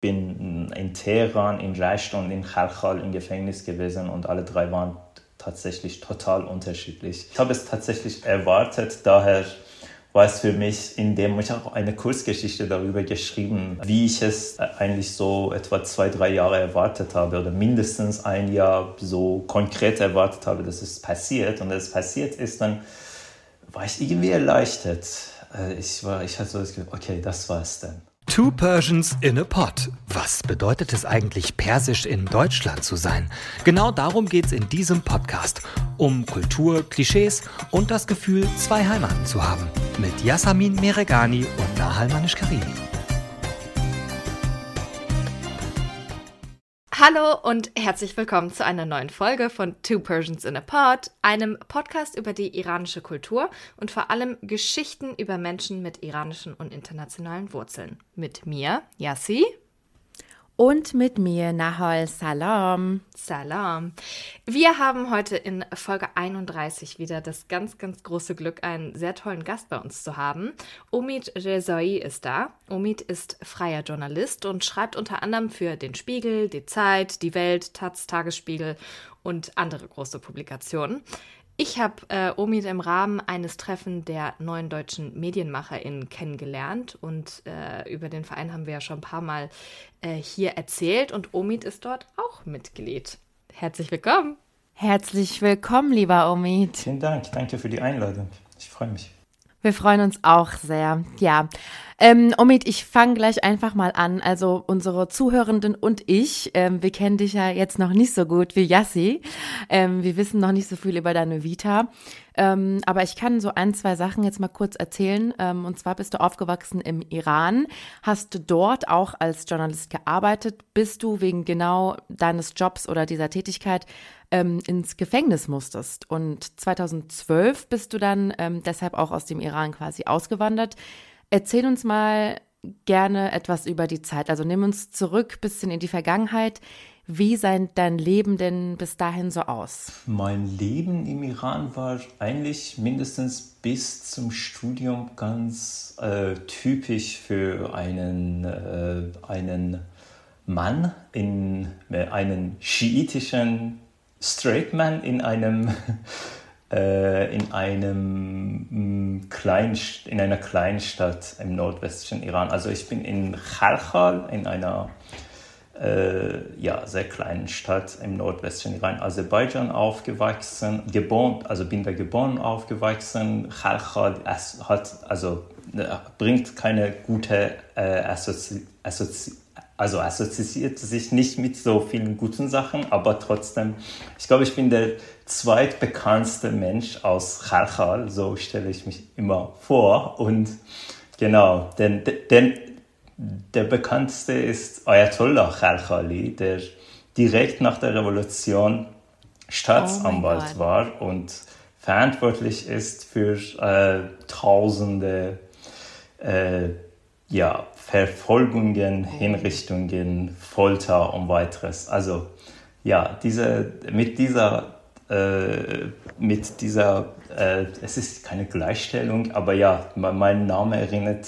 bin in Teheran, in Recht und in Khalkhal im Gefängnis gewesen und alle drei waren tatsächlich total unterschiedlich. Ich habe es tatsächlich erwartet, daher war es für mich, indem ich auch eine Kurzgeschichte darüber geschrieben, wie ich es eigentlich so etwa zwei, drei Jahre erwartet habe oder mindestens ein Jahr so konkret erwartet habe, dass es passiert. Und als es passiert ist, dann war ich irgendwie erleichtert. Äh, ich, war, ich hatte so das Gefühl, okay, das war es dann. Two Persians in a Pot. Was bedeutet es eigentlich, persisch in Deutschland zu sein? Genau darum geht es in diesem Podcast. Um Kultur, Klischees und das Gefühl, zwei Heimaten zu haben. Mit Yasamin Meregani und Nahal Manish-Karimi. Hallo und herzlich willkommen zu einer neuen Folge von Two Persians in a Pod, einem Podcast über die iranische Kultur und vor allem Geschichten über Menschen mit iranischen und internationalen Wurzeln. Mit mir, Yassi. Und mit mir, Nahol Salam. Salam. Wir haben heute in Folge 31 wieder das ganz, ganz große Glück, einen sehr tollen Gast bei uns zu haben. Omid Rezai ist da. Omid ist freier Journalist und schreibt unter anderem für den Spiegel, die Zeit, die Welt, Taz, Tagesspiegel und andere große Publikationen. Ich habe äh, Omid im Rahmen eines Treffen der neuen deutschen MedienmacherInnen kennengelernt und äh, über den Verein haben wir ja schon ein paar Mal äh, hier erzählt und Omid ist dort auch Mitglied. Herzlich willkommen. Herzlich willkommen, lieber Omid. Vielen Dank, danke für die Einladung. Ich freue mich. Wir freuen uns auch sehr. Ja. Ähm, Omid, ich fange gleich einfach mal an. Also unsere Zuhörenden und ich, ähm, wir kennen dich ja jetzt noch nicht so gut wie Yassi. Ähm, wir wissen noch nicht so viel über deine Vita. Ähm, aber ich kann so ein, zwei Sachen jetzt mal kurz erzählen. Ähm, und zwar bist du aufgewachsen im Iran, hast dort auch als Journalist gearbeitet, bist du wegen genau deines Jobs oder dieser Tätigkeit ähm, ins Gefängnis musstest. Und 2012 bist du dann ähm, deshalb auch aus dem Iran quasi ausgewandert. Erzähl uns mal gerne etwas über die Zeit. Also nimm uns zurück, bisschen in die Vergangenheit. Wie sah dein Leben denn bis dahin so aus? Mein Leben im Iran war eigentlich mindestens bis zum Studium ganz äh, typisch für einen, äh, einen Mann in äh, einem schiitischen Straight Man in einem äh, in einem mm, kleinen, in einer Kleinstadt im nordwestlichen Iran. Also ich bin in Khalkhal in einer äh, ja, sehr kleinen Stadt im nordwestlichen Iran, Aserbaidschan aufgewachsen, geboren, also bin da geboren aufgewachsen. Khalkhal hat, also äh, bringt keine gute äh, Assozi Assozi also assoziiert sich nicht mit so vielen guten Sachen, aber trotzdem, ich glaube, ich bin der zweitbekannteste Mensch aus Khalkhal, so stelle ich mich immer vor. Und genau, denn, denn der bekannteste ist Ayatollah Khalkhali, der direkt nach der Revolution Staatsanwalt oh war und verantwortlich ist für äh, tausende äh, ja, Verfolgungen, Hinrichtungen, Folter und weiteres. Also ja, diese, mit dieser, äh, mit dieser äh, es ist keine Gleichstellung, aber ja, mein Name erinnert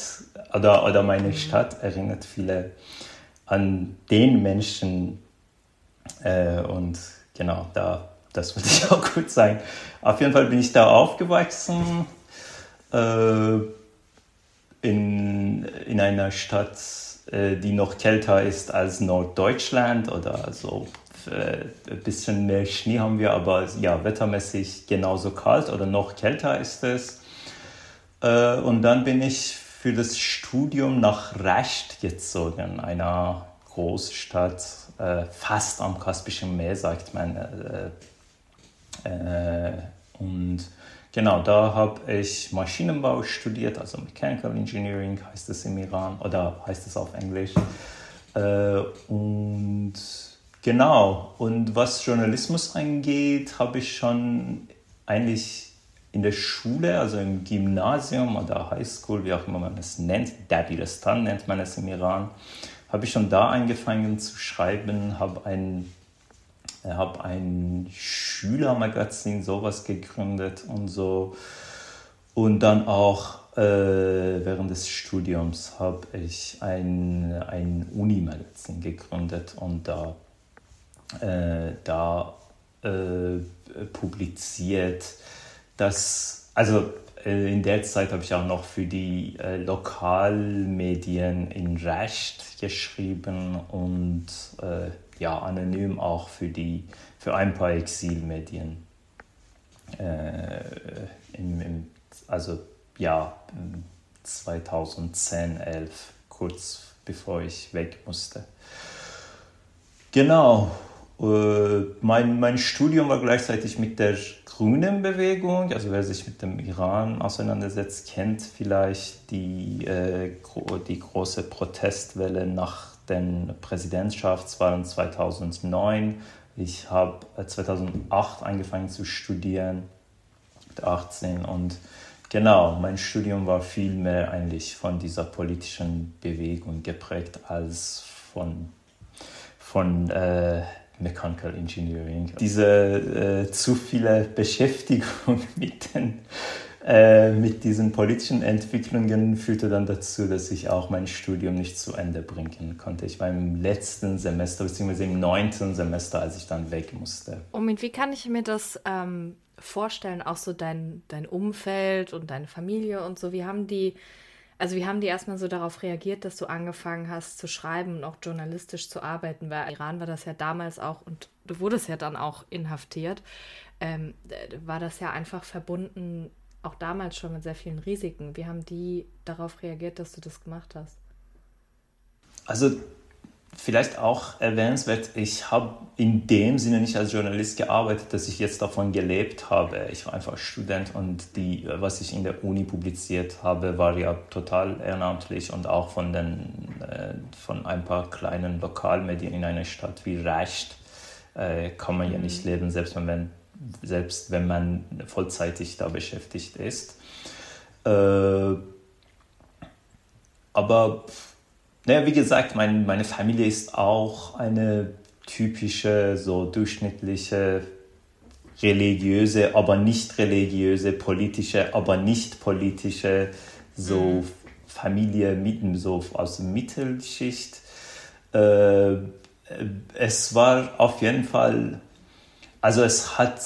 oder, oder meine mhm. Stadt erinnert viele an den Menschen äh, und genau, da, das würde ich auch gut sagen. Auf jeden Fall bin ich da aufgewachsen. Äh, in, in einer Stadt, äh, die noch kälter ist als Norddeutschland oder so. Äh, ein bisschen mehr Schnee haben wir, aber ja, wettermäßig genauso kalt oder noch kälter ist es. Äh, und dann bin ich für das Studium nach Recht gezogen, einer Großstadt, fast am Kaspischen Meer, sagt man. und Genau, da habe ich Maschinenbau studiert, also Mechanical Engineering heißt es im Iran oder heißt es auf Englisch. Äh, und genau, und was Journalismus angeht, habe ich schon eigentlich in der Schule, also im Gymnasium oder Highschool, wie auch immer man es nennt, Dabiristan nennt man es im Iran, habe ich schon da angefangen zu schreiben, habe ein habe ein Schülermagazin, sowas gegründet und so. Und dann auch äh, während des Studiums habe ich ein, ein Uni-Magazin gegründet und da, äh, da äh, publiziert, dass, also äh, in der Zeit habe ich auch noch für die äh, Lokalmedien in Recht geschrieben und äh, ja, anonym auch für, die, für ein paar Exilmedien. Äh, im, im, also ja, 2010, 11, kurz bevor ich weg musste. Genau, äh, mein, mein Studium war gleichzeitig mit der grünen Bewegung, also wer sich mit dem Iran auseinandersetzt, kennt vielleicht die, äh, die große Protestwelle nach den Präsidentschaftswahlen 2009. Ich habe 2008 angefangen zu studieren, mit 18 und genau, mein Studium war viel mehr eigentlich von dieser politischen Bewegung geprägt als von, von äh, Mechanical Engineering. Diese äh, zu viele Beschäftigung mit, den, äh, mit diesen politischen Entwicklungen führte dann dazu, dass ich auch mein Studium nicht zu Ende bringen konnte. Ich war im letzten Semester, beziehungsweise im neunten Semester, als ich dann weg musste. Und wie kann ich mir das ähm, vorstellen, auch so dein, dein Umfeld und deine Familie und so? Wie haben die also wie haben die erstmal so darauf reagiert, dass du angefangen hast zu schreiben und auch journalistisch zu arbeiten? Weil Iran war das ja damals auch und du wurdest ja dann auch inhaftiert. Ähm, war das ja einfach verbunden, auch damals schon mit sehr vielen Risiken. Wie haben die darauf reagiert, dass du das gemacht hast? Also Vielleicht auch erwähnenswert, ich habe in dem Sinne nicht als Journalist gearbeitet, dass ich jetzt davon gelebt habe. Ich war einfach Student und die, was ich in der Uni publiziert habe, war ja total ehrenamtlich und auch von, den, äh, von ein paar kleinen Lokalmedien in einer Stadt wie Recht äh, kann man ja nicht mhm. leben, selbst wenn, man, selbst wenn man vollzeitig da beschäftigt ist. Äh, aber naja, wie gesagt, mein, meine Familie ist auch eine typische, so durchschnittliche religiöse, aber nicht religiöse, politische, aber nicht politische, so mhm. Familie mitten so aus der Mittelschicht. Äh, es war auf jeden Fall, also es hat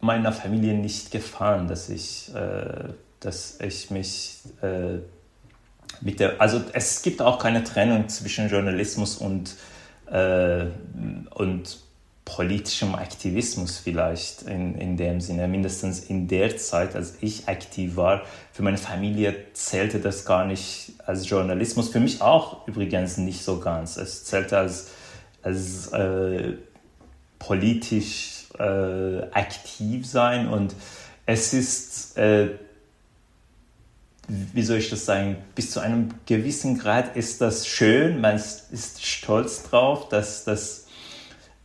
meiner Familie nicht gefallen, dass ich, äh, dass ich mich äh, mit der, also es gibt auch keine Trennung zwischen Journalismus und, äh, und politischem Aktivismus vielleicht in, in dem Sinne. Mindestens in der Zeit, als ich aktiv war, für meine Familie zählte das gar nicht als Journalismus. Für mich auch übrigens nicht so ganz. Es zählte als, als äh, politisch äh, aktiv sein und es ist äh, wie soll ich das sagen, bis zu einem gewissen Grad ist das schön, man ist stolz drauf, dass das,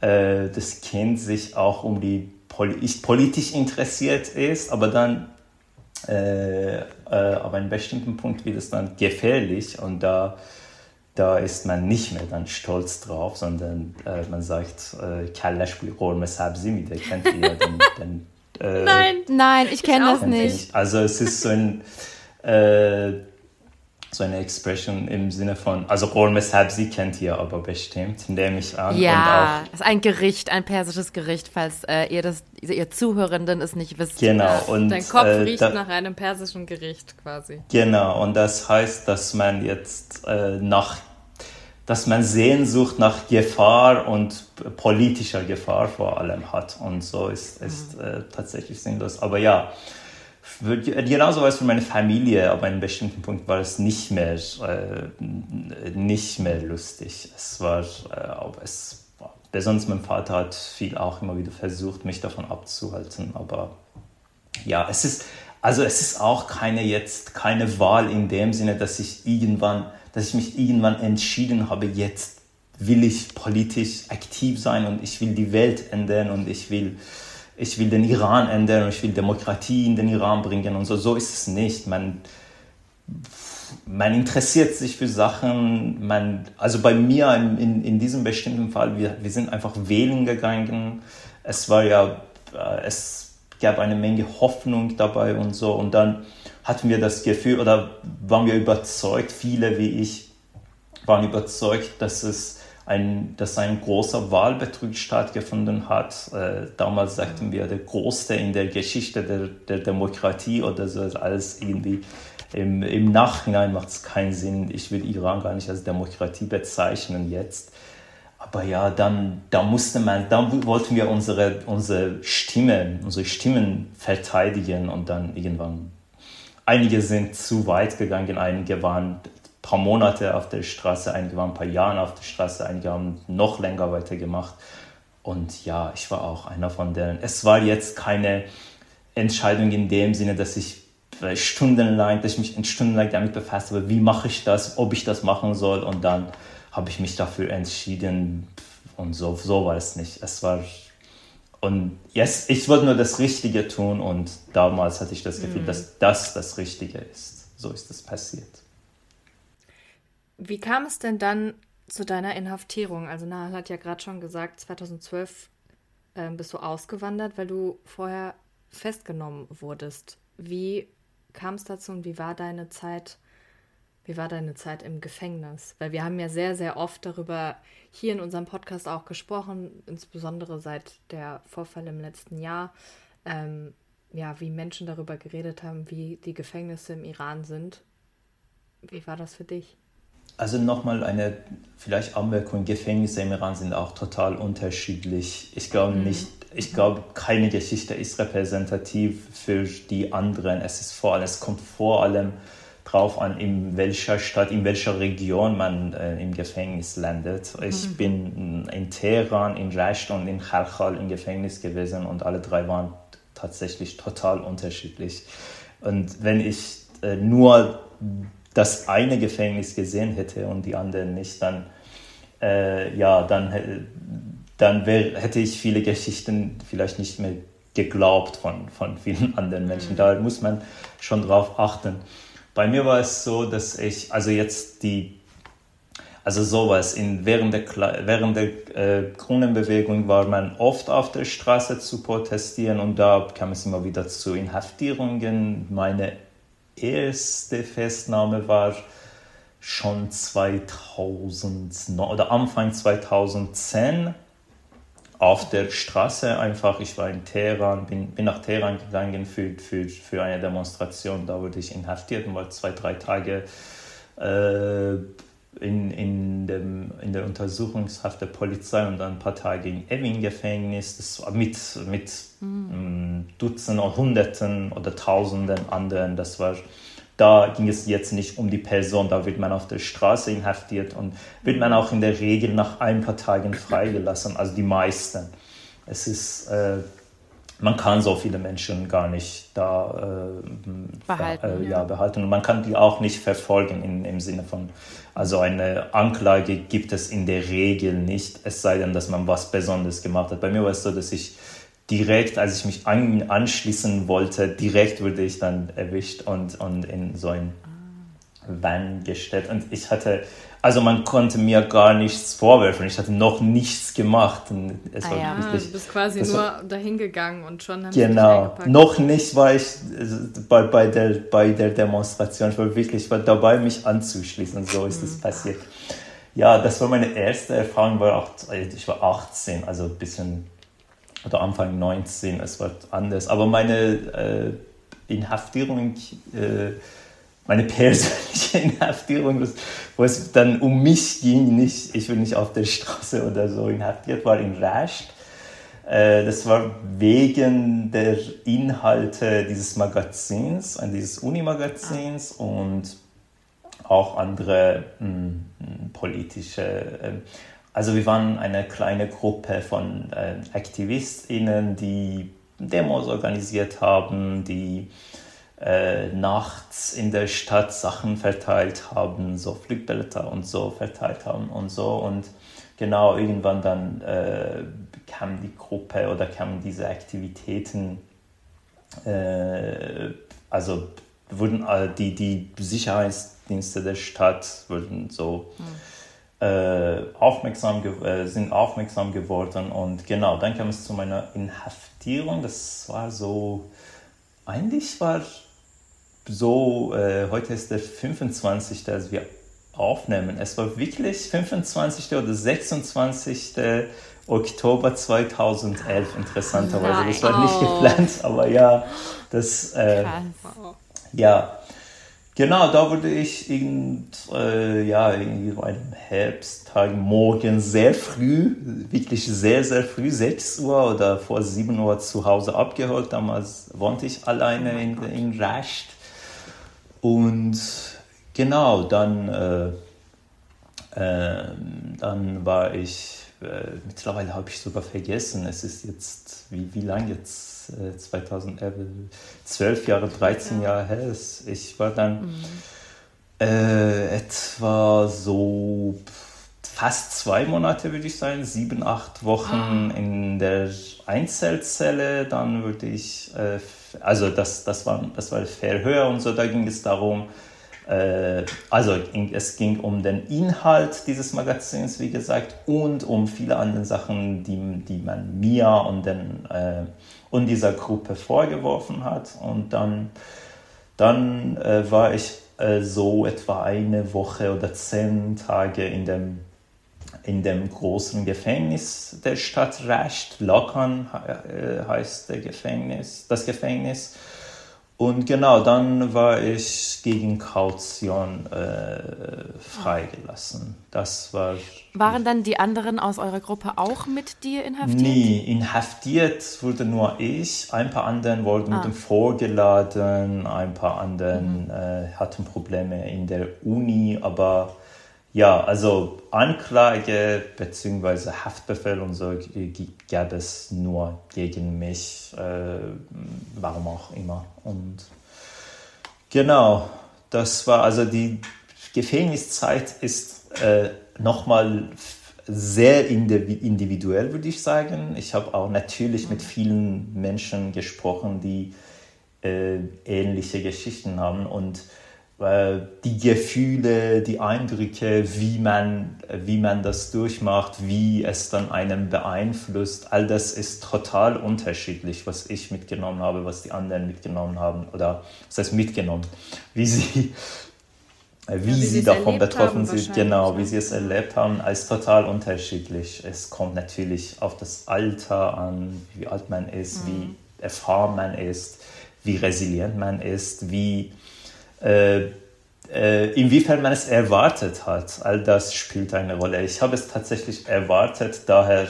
äh, das Kind sich auch um die Poli politisch interessiert ist, aber dann äh, äh, auf einem bestimmten Punkt wird es dann gefährlich und da, da ist man nicht mehr dann stolz drauf, sondern äh, man sagt, äh, Kallash Qurme Sabzi, kennt ihr den, den äh, Nein, nein, ich kenne das nicht. Also es ist so ein äh, so eine Expression im Sinne von, also Rol Sabzi kennt ihr aber bestimmt, nehme ich an. Ja, das ist ein Gericht, ein persisches Gericht, falls äh, ihr das, ihr Zuhörenden es nicht wisst. Genau. Und, Dein Kopf äh, riecht da, nach einem persischen Gericht quasi. Genau, und das heißt, dass man jetzt äh, nach, dass man Sehnsucht nach Gefahr und politischer Gefahr vor allem hat. Und so ist es mhm. Äh, tatsächlich sinnlos. Aber ja, Genauso war es für meine Familie, aber an einem bestimmten Punkt war es nicht mehr, äh, nicht mehr lustig. Es war, äh, es besonders mein Vater hat viel auch immer wieder versucht, mich davon abzuhalten, aber ja, es ist, also es ist auch keine jetzt, keine Wahl in dem Sinne, dass ich irgendwann, dass ich mich irgendwann entschieden habe, jetzt will ich politisch aktiv sein und ich will die Welt ändern und ich will ich will den Iran ändern und ich will Demokratie in den Iran bringen und so. So ist es nicht. Man, man interessiert sich für Sachen, man, also bei mir in, in, in diesem bestimmten Fall, wir, wir sind einfach wählen gegangen. Es war ja, äh, es gab eine Menge Hoffnung dabei und so. Und dann hatten wir das Gefühl oder waren wir überzeugt, viele wie ich waren überzeugt, dass es ein, dass ein großer Wahlbetrug stattgefunden hat. Äh, damals sagten wir, der größte in der Geschichte der, der Demokratie oder so, alles irgendwie im, im Nachhinein macht es keinen Sinn. Ich will Iran gar nicht als Demokratie bezeichnen jetzt. Aber ja, dann, da musste man, dann wollten wir unsere, unsere Stimme, unsere Stimmen verteidigen und dann irgendwann, einige sind zu weit gegangen, einige waren ein paar Monate auf der Straße, einige waren ein paar Jahre auf der Straße, einige haben noch länger weitergemacht. Und ja, ich war auch einer von denen. Es war jetzt keine Entscheidung in dem Sinne, dass ich stundenlang, dass ich mich stundenlang damit befasst habe, wie mache ich das, ob ich das machen soll und dann habe ich mich dafür entschieden und so, so war es nicht. Es war und yes, ich wollte nur das Richtige tun und damals hatte ich das Gefühl, mhm. dass das das Richtige ist. So ist es passiert. Wie kam es denn dann zu deiner Inhaftierung? Also Nahal hat ja gerade schon gesagt, 2012 äh, bist du ausgewandert, weil du vorher festgenommen wurdest. Wie kam es dazu und wie war deine Zeit? Wie war deine Zeit im Gefängnis? Weil wir haben ja sehr, sehr oft darüber hier in unserem Podcast auch gesprochen, insbesondere seit der Vorfall im letzten Jahr, ähm, ja, wie Menschen darüber geredet haben, wie die Gefängnisse im Iran sind. Wie war das für dich? Also nochmal eine vielleicht Anmerkung, Gefängnisse im Iran sind auch total unterschiedlich. Ich glaube mhm. nicht, ich glaube, keine Geschichte ist repräsentativ für die anderen. Es ist vor allem, es kommt vor allem drauf an, in welcher Stadt, in welcher Region man äh, im Gefängnis landet. Ich mhm. bin in Teheran, in Rasht und in Khalkhal im Gefängnis gewesen und alle drei waren tatsächlich total unterschiedlich. Und wenn ich äh, nur das eine Gefängnis gesehen hätte und die anderen nicht, dann äh, ja, dann dann wär, hätte ich viele Geschichten vielleicht nicht mehr geglaubt von, von vielen anderen Menschen. Mhm. Da muss man schon drauf achten. Bei mir war es so, dass ich, also jetzt die, also sowas, in, während der, während der äh, Grünenbewegung war man oft auf der Straße zu protestieren und da kam es immer wieder zu Inhaftierungen. Meine erste Festnahme war schon 2009 oder Anfang 2010 auf der Straße einfach, ich war in Teheran, bin, bin nach Teheran gegangen für, für, für eine Demonstration, da wurde ich inhaftiert und war zwei, drei Tage äh, in, in, dem, in der Untersuchungshaft der Polizei und dann ein paar Tage in Evin-Gefängnis, das war mit, mit mhm. Dutzenden oder Hunderten oder Tausenden anderen, das war da ging es jetzt nicht um die Person, da wird man auf der Straße inhaftiert und wird man auch in der Regel nach ein paar Tagen freigelassen, also die meisten. Es ist, äh, man kann so viele Menschen gar nicht da äh, behalten, äh, ja, behalten und man kann die auch nicht verfolgen in, im Sinne von, also eine Anklage gibt es in der Regel nicht, es sei denn, dass man was Besonderes gemacht hat. Bei mir war es so, dass ich direkt, als ich mich an, anschließen wollte, direkt wurde ich dann erwischt und, und in so ein Van gestellt. Und ich hatte, also man konnte mir gar nichts vorwerfen. Ich hatte noch nichts gemacht. Und es ah, war ja. wirklich, du bist quasi nur war, dahin gegangen und schon haben Genau, noch nicht war ich äh, bei, bei, der, bei der Demonstration. Ich war wirklich war dabei, mich anzuschließen. So ist es mhm. passiert. Ja, das war meine erste Erfahrung. War auch, ich war 18, also ein bisschen oder Anfang 19, es wird anders. Aber meine äh, Inhaftierung, äh, meine persönliche Inhaftierung, wo es dann um mich ging, nicht, ich bin nicht auf der Straße oder so inhaftiert, war in Rasht. Äh, das war wegen der Inhalte dieses Magazins, dieses Uni-Magazins und auch andere mh, hm, politische äh, also wir waren eine kleine Gruppe von äh, AktivistInnen, die Demos organisiert haben, die äh, nachts in der Stadt Sachen verteilt haben, so Flugblätter und so verteilt haben und so. Und genau irgendwann dann äh, kam die Gruppe oder kamen diese Aktivitäten, äh, also wurden die, die Sicherheitsdienste der Stadt wurden so. Mhm äh, aufmerksam äh, sind aufmerksam geworden und genau, dann kam es zu meiner Inhaftierung. Das war so, eigentlich war so, äh, heute ist der 25., als wir aufnehmen. Es war wirklich 25. oder 26. Oktober 2011, interessanterweise. Das war nicht geplant, aber ja, das, äh, ja, genau, da wurde ich irgend, äh, ja, irgendwie einem Herbsttag morgen sehr früh, wirklich sehr, sehr früh, 6 Uhr oder vor 7 Uhr zu Hause abgeholt. Damals wohnte ich alleine oh in, in Rascht. Und genau, dann, äh, äh, dann war ich, äh, mittlerweile habe ich sogar vergessen, es ist jetzt, wie, wie lange jetzt, 2011, 12 Jahre, 13 Jahre her. Ich war dann mhm. Äh, etwa so fast zwei Monate, würde ich sagen, sieben, acht Wochen ah. in der Einzelzelle. Dann würde ich, äh, also das, das, war, das war Verhör und so, da ging es darum, äh, also es ging um den Inhalt dieses Magazins, wie gesagt, und um viele andere Sachen, die, die man mir und, den, äh, und dieser Gruppe vorgeworfen hat. Und dann, dann äh, war ich äh, so etwa eine Woche oder zehn Tage in dem, in dem großen Gefängnis der Stadt Rasht. Lakan äh, heißt der Gefängnis, das Gefängnis. Und genau, dann war ich gegen Kaution äh, freigelassen. Das war. Waren dann die anderen aus eurer Gruppe auch mit dir inhaftiert? Nee, inhaftiert wurde nur ich. Ein paar anderen wurden ah. vorgeladen, ein paar anderen mhm. äh, hatten Probleme in der Uni, aber ja, also Anklage bzw. Haftbefehl und so gab es nur gegen mich, äh, warum auch immer. Und genau, das war also die Gefängniszeit ist äh, nochmal sehr individuell, würde ich sagen. Ich habe auch natürlich mit vielen Menschen gesprochen, die äh, ähnliche Geschichten haben und die Gefühle, die Eindrücke, wie man, wie man das durchmacht, wie es dann einen beeinflusst, all das ist total unterschiedlich, was ich mitgenommen habe, was die anderen mitgenommen haben oder was heißt mitgenommen, wie sie, wie, ja, wie sie davon betroffen sind, genau, wie sie es erlebt haben, ist total unterschiedlich. Es kommt natürlich auf das Alter an, wie alt man ist, mhm. wie erfahren man ist, wie resilient man ist, wie äh, äh, inwiefern man es erwartet hat, all das spielt eine Rolle. Ich habe es tatsächlich erwartet, daher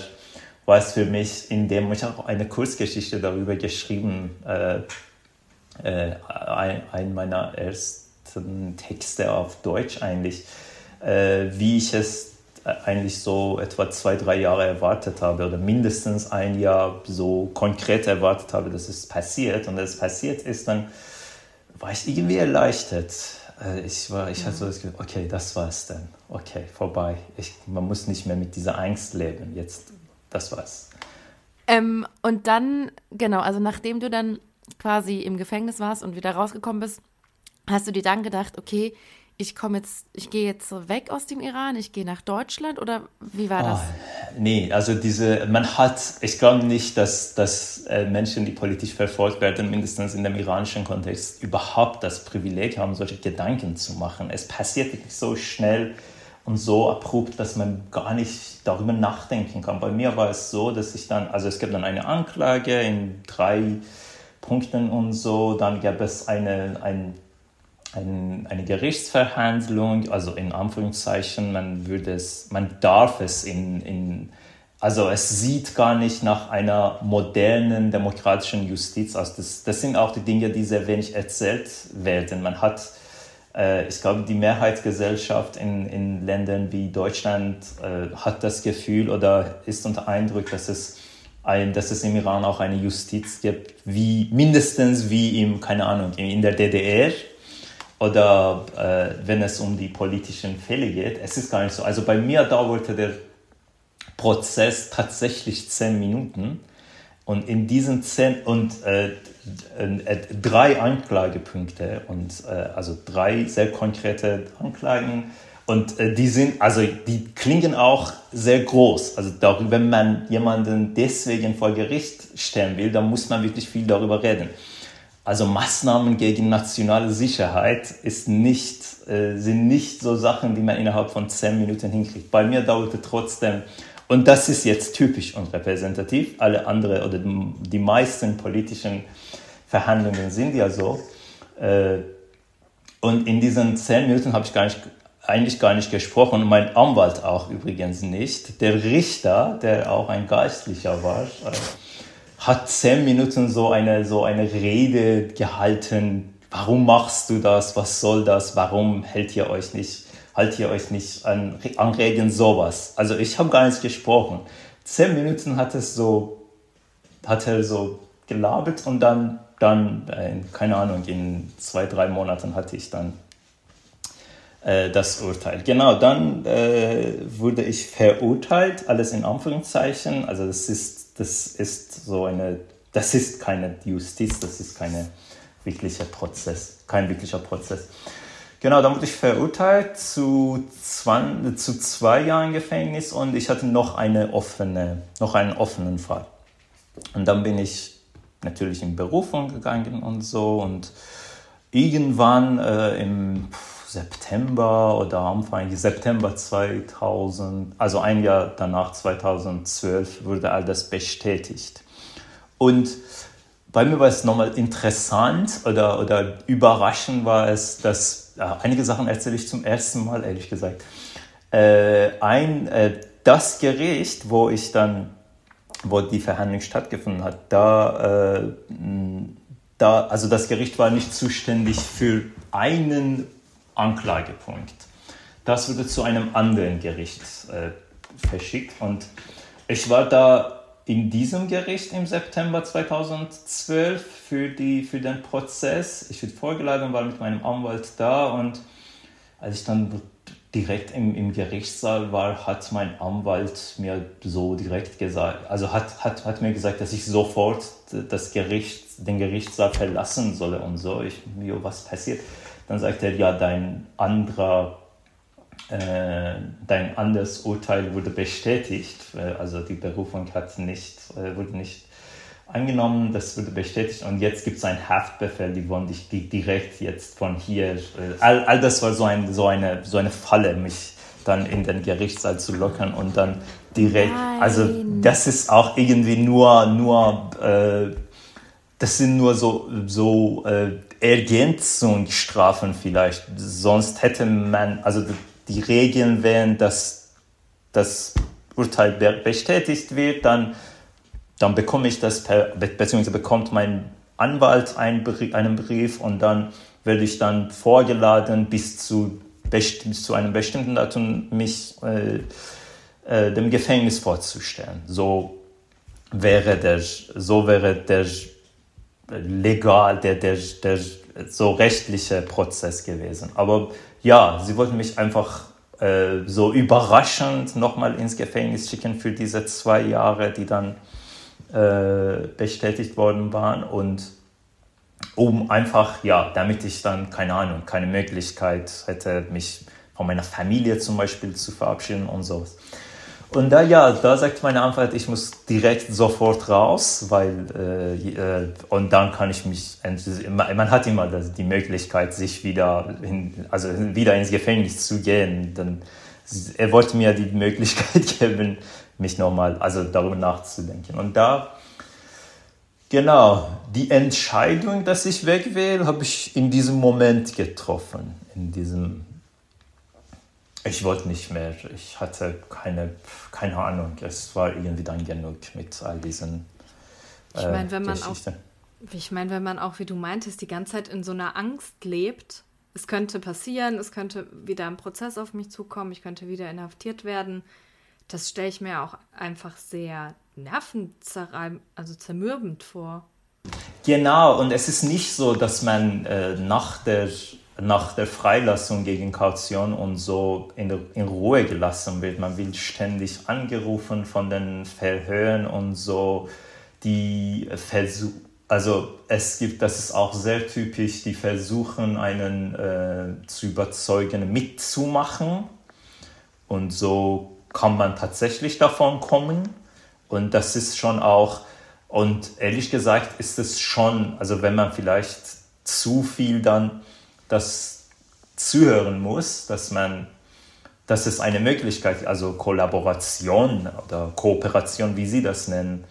war es für mich, indem ich auch eine Kurzgeschichte darüber geschrieben, äh, äh, ein, ein, meiner ersten Texte auf Deutsch eigentlich, äh, wie ich es eigentlich so etwa zwei, drei Jahre erwartet habe oder mindestens ein Jahr so konkret erwartet habe, dass es passiert. Und es passiert ist, dann war ich irgendwie erleichtert. Äh, ich, war, ich hatte so das Gefühl, okay, das war's dann. Okay, vorbei. Ich, man muss nicht mehr mit dieser Angst leben. Jetzt, das war's. Ähm, und dann, genau, also nachdem du dann quasi im Gefängnis warst und wieder rausgekommen bist, hast du dir dann gedacht, okay, ich komme jetzt, ich gehe jetzt weg aus dem Iran, ich gehe nach Deutschland oder wie war das? Oh, nee, also diese, man hat, ich glaube nicht, dass, dass äh, Menschen, die politisch verfolgt werden, mindestens in dem iranischen Kontext, überhaupt das Privileg haben, solche Gedanken zu machen. Es passiert wirklich so schnell und so abrupt, dass man gar nicht darüber nachdenken kann. Bei mir war es so, dass ich dann, also es gab dann eine Anklage in drei Punkten und so, dann gab es eine, ein ein, eine Gerichtsverhandlung, also in Anführungszeichen, man würde es, man darf es in, in also es sieht gar nicht nach einer modernen demokratischen Justiz aus. Das, das sind auch die Dinge, die sehr wenig erzählt werden. Man hat, äh, ich glaube, die Mehrheitsgesellschaft in, in Ländern wie Deutschland äh, hat das Gefühl oder ist unter Eindruck, dass es ein, dass es im Iran auch eine Justiz gibt, wie mindestens wie im, keine Ahnung, in der DDR oder äh, wenn es um die politischen Fälle geht. Es ist gar nicht so. Also bei mir dauerte der Prozess tatsächlich zehn Minuten. Und in diesen zehn und äh, äh, drei Anklagepunkte und äh, also drei sehr konkrete Anklagen und äh, die sind also die klingen auch sehr groß. Also darüber, wenn man jemanden deswegen vor Gericht stellen will, dann muss man wirklich viel darüber reden. Also Maßnahmen gegen nationale Sicherheit ist nicht, äh, sind nicht so Sachen, die man innerhalb von zehn Minuten hinkriegt. Bei mir dauerte trotzdem, und das ist jetzt typisch und repräsentativ, alle anderen oder die meisten politischen Verhandlungen sind ja so. Äh, und in diesen zehn Minuten habe ich gar nicht, eigentlich gar nicht gesprochen mein Anwalt auch übrigens nicht. Der Richter, der auch ein Geistlicher war, äh, hat zehn Minuten so eine, so eine Rede gehalten. Warum machst du das? Was soll das? Warum hält ihr euch nicht, haltet ihr euch nicht an, an Regeln sowas? Also ich habe gar nicht gesprochen. Zehn Minuten hat es so, hat er so gelabert und dann dann, äh, keine Ahnung, in zwei, drei Monaten hatte ich dann äh, das Urteil. Genau, dann äh, wurde ich verurteilt, alles in Anführungszeichen. Also das ist, das ist so eine, das ist keine Justiz, das ist keine wirklicher Prozess, kein wirklicher Prozess. Genau, dann wurde ich verurteilt zu, 20, zu zwei Jahren Gefängnis und ich hatte noch, eine offene, noch einen offenen Fall. Und dann bin ich natürlich in Berufung gegangen und so. Und irgendwann äh, im September oder Anfang September 2000, also ein Jahr danach, 2012, wurde all das bestätigt. Und bei mir war es nochmal interessant oder, oder überraschend war es, dass äh, einige Sachen erzähle ich zum ersten Mal, ehrlich gesagt. Äh, ein, äh, das Gericht, wo ich dann wo die Verhandlung stattgefunden hat, da, äh, da, also das Gericht war nicht zuständig für einen Anklagepunkt. Das wurde zu einem anderen Gericht äh, verschickt und ich war da in diesem Gericht im September 2012 für, die, für den Prozess. Ich wurde vorgeladen, war mit meinem Anwalt da und als ich dann direkt im, im Gerichtssaal war, hat mein Anwalt mir so direkt gesagt, also hat, hat, hat mir gesagt, dass ich sofort das Gericht, den Gerichtssaal verlassen solle und so. Ich, jo, was passiert? Dann sagt er, ja, dein anderer, äh, dein anderes Urteil wurde bestätigt. Also die Berufung hat nicht, äh, wurde nicht angenommen, das wurde bestätigt und jetzt gibt es einen Haftbefehl, die wollen dich direkt jetzt von hier, äh, all, all das war so, ein, so, eine, so eine Falle, mich dann in den Gerichtssaal zu lockern und dann direkt, Nein. also das ist auch irgendwie nur, nur äh, das sind nur so, so äh, Ergänzungsstrafen vielleicht, sonst hätte man, also die Regeln wären, dass das Urteil bestätigt wird, dann dann bekomme ich das, per, beziehungsweise bekommt mein Anwalt einen Brief, einen Brief und dann werde ich dann vorgeladen, bis zu, bis zu einem bestimmten Datum mich äh, äh, dem Gefängnis vorzustellen. So wäre der, so wäre der legal, der, der, der so rechtliche Prozess gewesen. Aber ja, sie wollten mich einfach äh, so überraschend nochmal ins Gefängnis schicken für diese zwei Jahre, die dann äh, bestätigt worden waren und um einfach, ja, damit ich dann, keine Ahnung, keine Möglichkeit hätte, mich von meiner Familie zum Beispiel zu verabschieden und sowas. Und da ja, da sagt meine Anwalt, ich muss direkt sofort raus, weil äh, äh, und dann kann ich mich, man hat immer die Möglichkeit, sich wieder, in, also wieder ins Gefängnis zu gehen. Dann, er wollte mir die Möglichkeit geben, mich nochmal, also darüber nachzudenken. Und da, genau, die Entscheidung, dass ich weg will, habe ich in diesem Moment getroffen. In diesem, ich wollte nicht mehr, ich hatte keine, keine Ahnung, es war irgendwie dann genug mit all diesen. Äh, ich meine, wenn man auch, ich meine, wenn man auch, wie du meintest, die ganze Zeit in so einer Angst lebt, es könnte passieren, es könnte wieder ein Prozess auf mich zukommen, ich könnte wieder inhaftiert werden das stelle ich mir auch einfach sehr nervenzerreibend, also zermürbend vor. Genau, und es ist nicht so, dass man äh, nach, der, nach der Freilassung gegen Kaution und so in, in Ruhe gelassen wird. Man wird ständig angerufen von den Verhören und so. Die Versuch, also es gibt, das ist auch sehr typisch, die versuchen einen äh, zu überzeugen, mitzumachen und so kann man tatsächlich davon kommen. Und das ist schon auch, Und ehrlich gesagt ist es schon, also wenn man vielleicht zu viel dann das zuhören muss, dass man, dass es eine Möglichkeit, also Kollaboration oder Kooperation, wie Sie das nennen,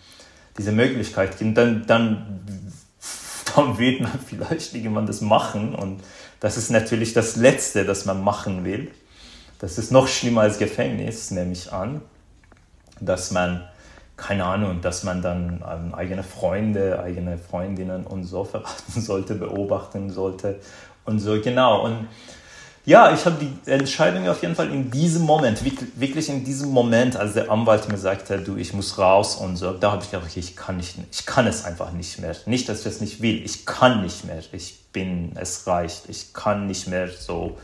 diese Möglichkeit gibt, dann, dann, dann wird man vielleicht irgendwann das machen und das ist natürlich das Letzte, das man machen will. Das ist noch schlimmer als Gefängnis, nehme ich an, dass man keine Ahnung, dass man dann ähm, eigene Freunde, eigene Freundinnen und so verraten sollte, beobachten sollte und so, genau. Und ja, ich habe die Entscheidung auf jeden Fall in diesem Moment, wirklich in diesem Moment, als der Anwalt mir sagte, du, ich muss raus und so, da habe ich gedacht, okay, ich kann nicht, ich kann es einfach nicht mehr. Nicht, dass ich es nicht will, ich kann nicht mehr. Ich bin, es reicht, ich kann nicht mehr so.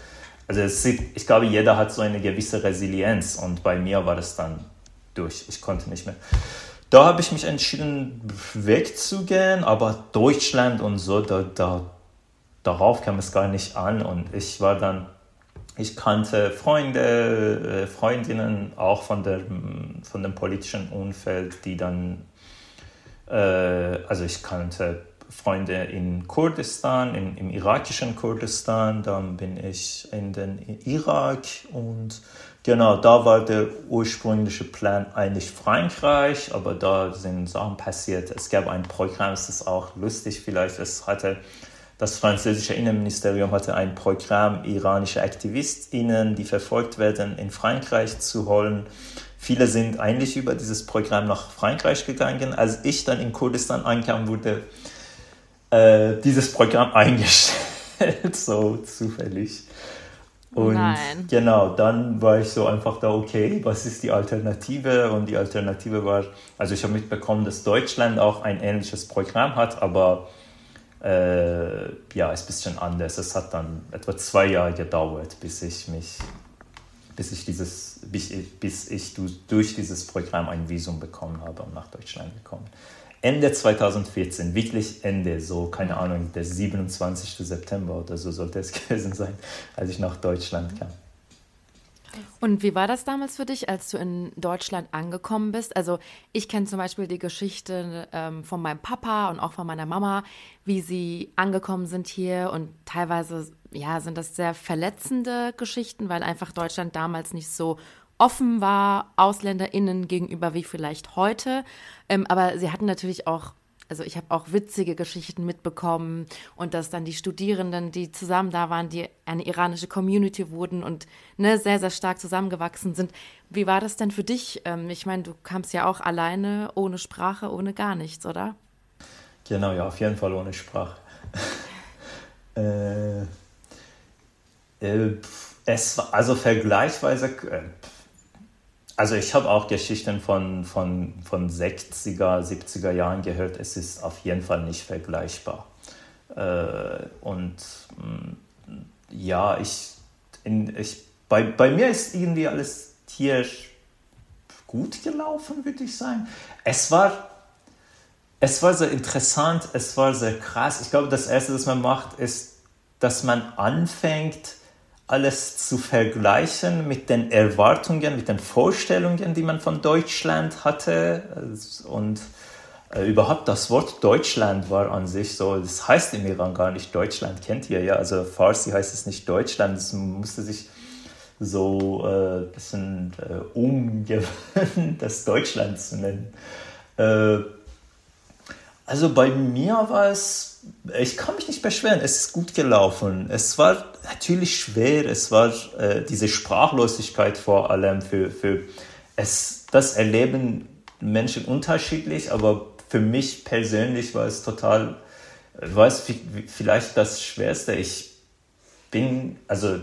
Also es, ich glaube, jeder hat so eine gewisse Resilienz und bei mir war das dann durch. Ich konnte nicht mehr. Da habe ich mich entschieden, wegzugehen, aber Deutschland und so, da, da, darauf kam es gar nicht an. Und ich war dann, ich kannte Freunde, äh, Freundinnen auch von, der, von dem politischen Umfeld, die dann, äh, also ich kannte Freunde in Kurdistan, im, im irakischen Kurdistan, dann bin ich in den Irak und Genau, da war der ursprüngliche Plan eigentlich Frankreich, aber da sind Sachen passiert. Es gab ein Programm, es ist auch lustig vielleicht, es hatte das französische Innenministerium hatte ein Programm, iranische AktivistInnen, die verfolgt werden, in Frankreich zu holen. Viele sind eigentlich über dieses Programm nach Frankreich gegangen. Als ich dann in Kurdistan ankam, wurde äh, dieses Programm eingestellt, so zufällig. Und Nein. genau, dann war ich so einfach da, okay, was ist die Alternative? Und die Alternative war, also ich habe mitbekommen, dass Deutschland auch ein ähnliches Programm hat, aber äh, ja, ist ein bisschen anders. Es hat dann etwa zwei Jahre gedauert, bis ich mich, bis ich dieses, bis ich, bis ich durch dieses Programm ein Visum bekommen habe und nach Deutschland gekommen. Ende 2014, wirklich Ende, so keine Ahnung, der 27. September oder so sollte es gewesen sein, als ich nach Deutschland kam. Und wie war das damals für dich, als du in Deutschland angekommen bist? Also ich kenne zum Beispiel die Geschichte ähm, von meinem Papa und auch von meiner Mama, wie sie angekommen sind hier und teilweise ja sind das sehr verletzende Geschichten, weil einfach Deutschland damals nicht so offen war AusländerInnen gegenüber wie vielleicht heute. Ähm, aber sie hatten natürlich auch also ich habe auch witzige Geschichten mitbekommen und dass dann die Studierenden, die zusammen da waren, die eine iranische Community wurden und ne, sehr, sehr stark zusammengewachsen sind. Wie war das denn für dich? Ähm, ich meine, du kamst ja auch alleine, ohne Sprache, ohne gar nichts, oder? Genau, ja, auf jeden Fall ohne Sprache. äh, äh, es war also vergleichsweise, äh, also ich habe auch Geschichten von, von, von 60er, 70er Jahren gehört. Es ist auf jeden Fall nicht vergleichbar. Äh, und mh, mm, ja, ich, in, ich, bei, bei mir ist irgendwie alles hier gut gelaufen, würde ich sagen. Es war, es war sehr interessant, es war sehr krass. Ich glaube, das Erste, was man macht, ist, dass man anfängt, alles zu vergleichen mit den Erwartungen, mit den Vorstellungen, die man von Deutschland hatte. Und äh, überhaupt das Wort Deutschland war an sich so, das heißt im Iran gar nicht Deutschland, kennt ihr ja. Also Farsi heißt es nicht Deutschland, es musste sich so ein äh, bisschen äh, umgewöhnen, das Deutschland zu nennen. Äh, also bei mir war es, ich kann mich nicht beschweren, es ist gut gelaufen. Es war natürlich schwer, es war äh, diese Sprachlosigkeit vor allem für, für es, das erleben Menschen unterschiedlich, aber für mich persönlich war es total, war vielleicht das Schwerste. Ich bin, also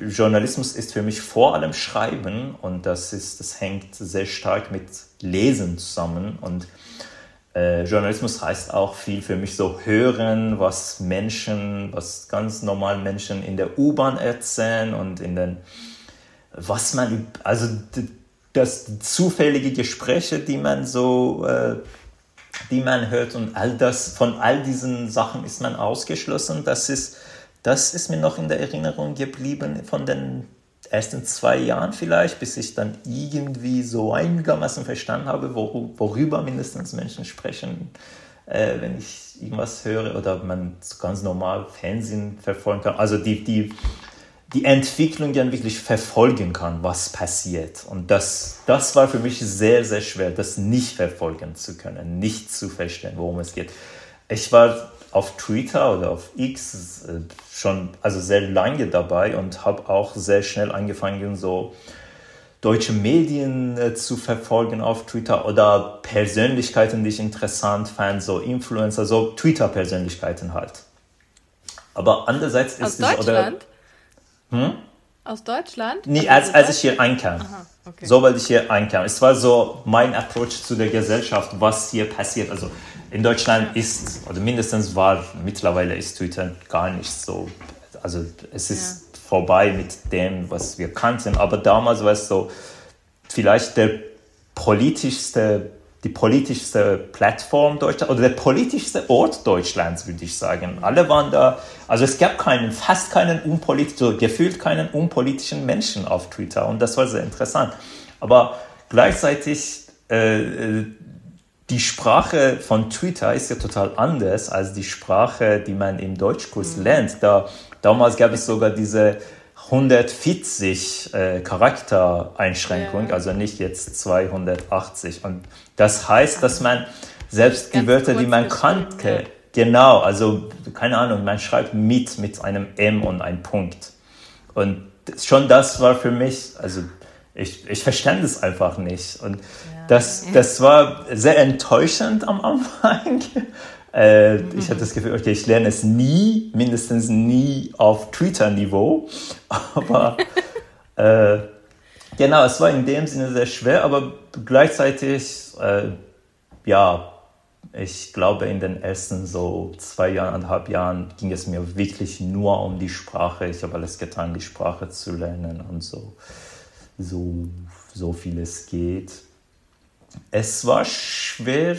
Journalismus ist für mich vor allem Schreiben und das ist, das hängt sehr stark mit Lesen zusammen und äh, Journalismus heißt auch viel für mich so hören, was Menschen, was ganz normal Menschen in der U-Bahn erzählen und in den, was man, also das zufällige Gespräche, die man so, äh, die man hört und all das, von all diesen Sachen ist man ausgeschlossen. Das ist, das ist mir noch in der Erinnerung geblieben von den ersten zwei Jahren vielleicht, bis ich dann irgendwie so einigermaßen verstanden habe, worüber mindestens Menschen sprechen, äh, wenn ich irgendwas höre oder man ganz normal Fernsehen verfolgen kann. Also die, die, die Entwicklung dann wirklich verfolgen kann, was passiert. Und das, das war für mich sehr, sehr schwer, das nicht verfolgen zu können, nicht zu verstehen, worum es geht. Ich war auf Twitter oder auf X äh, schon also sehr lange dabei und habe auch sehr schnell angefangen, so deutsche Medien äh, zu verfolgen auf Twitter oder Persönlichkeiten, die ich interessant fand, so Influencer, so Twitter-Persönlichkeiten halt. Aber andererseits Aus ist es oder hm? Aus Deutschland? Nee, als, als ich hier einkam. Aha, okay. Sobald ich hier einkam. Es war so mein Approach zu der Gesellschaft, was hier passiert. Also in Deutschland ist, oder mindestens war, mittlerweile ist Twitter gar nicht so, also es ist ja. vorbei mit dem, was wir kannten, aber damals war es so, vielleicht der politischste, die politischste Plattform Deutschlands oder der politischste Ort Deutschlands, würde ich sagen. Alle waren da, also es gab keinen, fast keinen unpolitischen, gefühlt keinen unpolitischen Menschen auf Twitter und das war sehr interessant. Aber gleichzeitig äh, die Sprache von Twitter ist ja total anders als die Sprache, die man im Deutschkurs mhm. lernt. Da, damals gab es sogar diese 140 äh, Charaktereinschränkung, ja. also nicht jetzt 280. Und das heißt, dass man selbst die Wörter, die man kannte, ja. genau, also keine Ahnung, man schreibt mit mit einem M und einem Punkt. Und schon das war für mich, also ich, ich verstand es einfach nicht. Und das, das war sehr enttäuschend am Anfang. Äh, ich hatte das Gefühl, okay, ich lerne es nie, mindestens nie auf Twitter-Niveau. Aber äh, genau, es war in dem Sinne sehr schwer, aber gleichzeitig, äh, ja, ich glaube, in den ersten so zwei Jahren, anderthalb Jahren ging es mir wirklich nur um die Sprache. Ich habe alles getan, die Sprache zu lernen und so, so, so viel es geht es war schwer,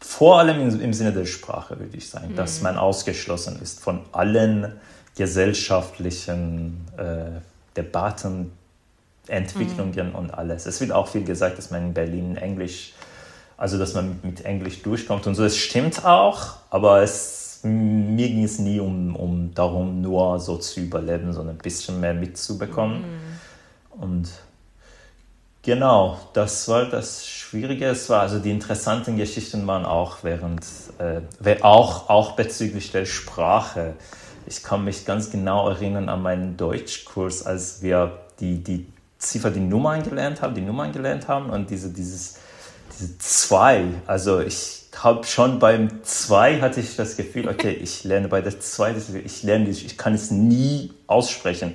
vor allem im, im Sinne der Sprache, würde ich sagen, mhm. dass man ausgeschlossen ist von allen gesellschaftlichen äh, Debatten, Entwicklungen mhm. und alles. Es wird auch viel gesagt, dass man in Berlin Englisch, also dass man mit Englisch durchkommt und so. Es stimmt auch, aber es, mir ging es nie um, um darum, nur so zu überleben, sondern ein bisschen mehr mitzubekommen. Mhm. Und Genau, das war das Schwierige. Es war also die interessanten Geschichten waren auch während, äh, auch, auch bezüglich der Sprache. Ich kann mich ganz genau erinnern an meinen Deutschkurs, als wir die, die Ziffer, die Nummern gelernt haben, die Nummern gelernt haben und diese, dieses, diese zwei. Also ich habe schon beim zwei hatte ich das Gefühl, okay, ich lerne bei der zwei, ich lerne, ich kann es nie aussprechen.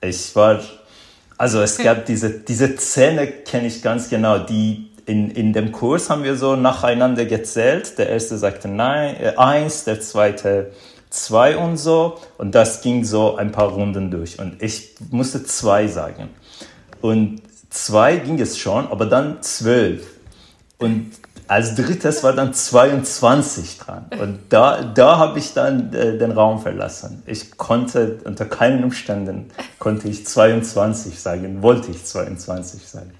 Ich war also es gab diese, diese Zähne kenne ich ganz genau, die in, in dem Kurs haben wir so nacheinander gezählt. Der erste sagte nein, äh, eins, der zweite zwei und so. Und das ging so ein paar Runden durch. Und ich musste zwei sagen. Und zwei ging es schon, aber dann zwölf. Und als drittes war dann 22 dran. Und da, da habe ich dann äh, den Raum verlassen. Ich konnte unter keinen Umständen konnte ich 22 sagen, wollte ich 22 sagen.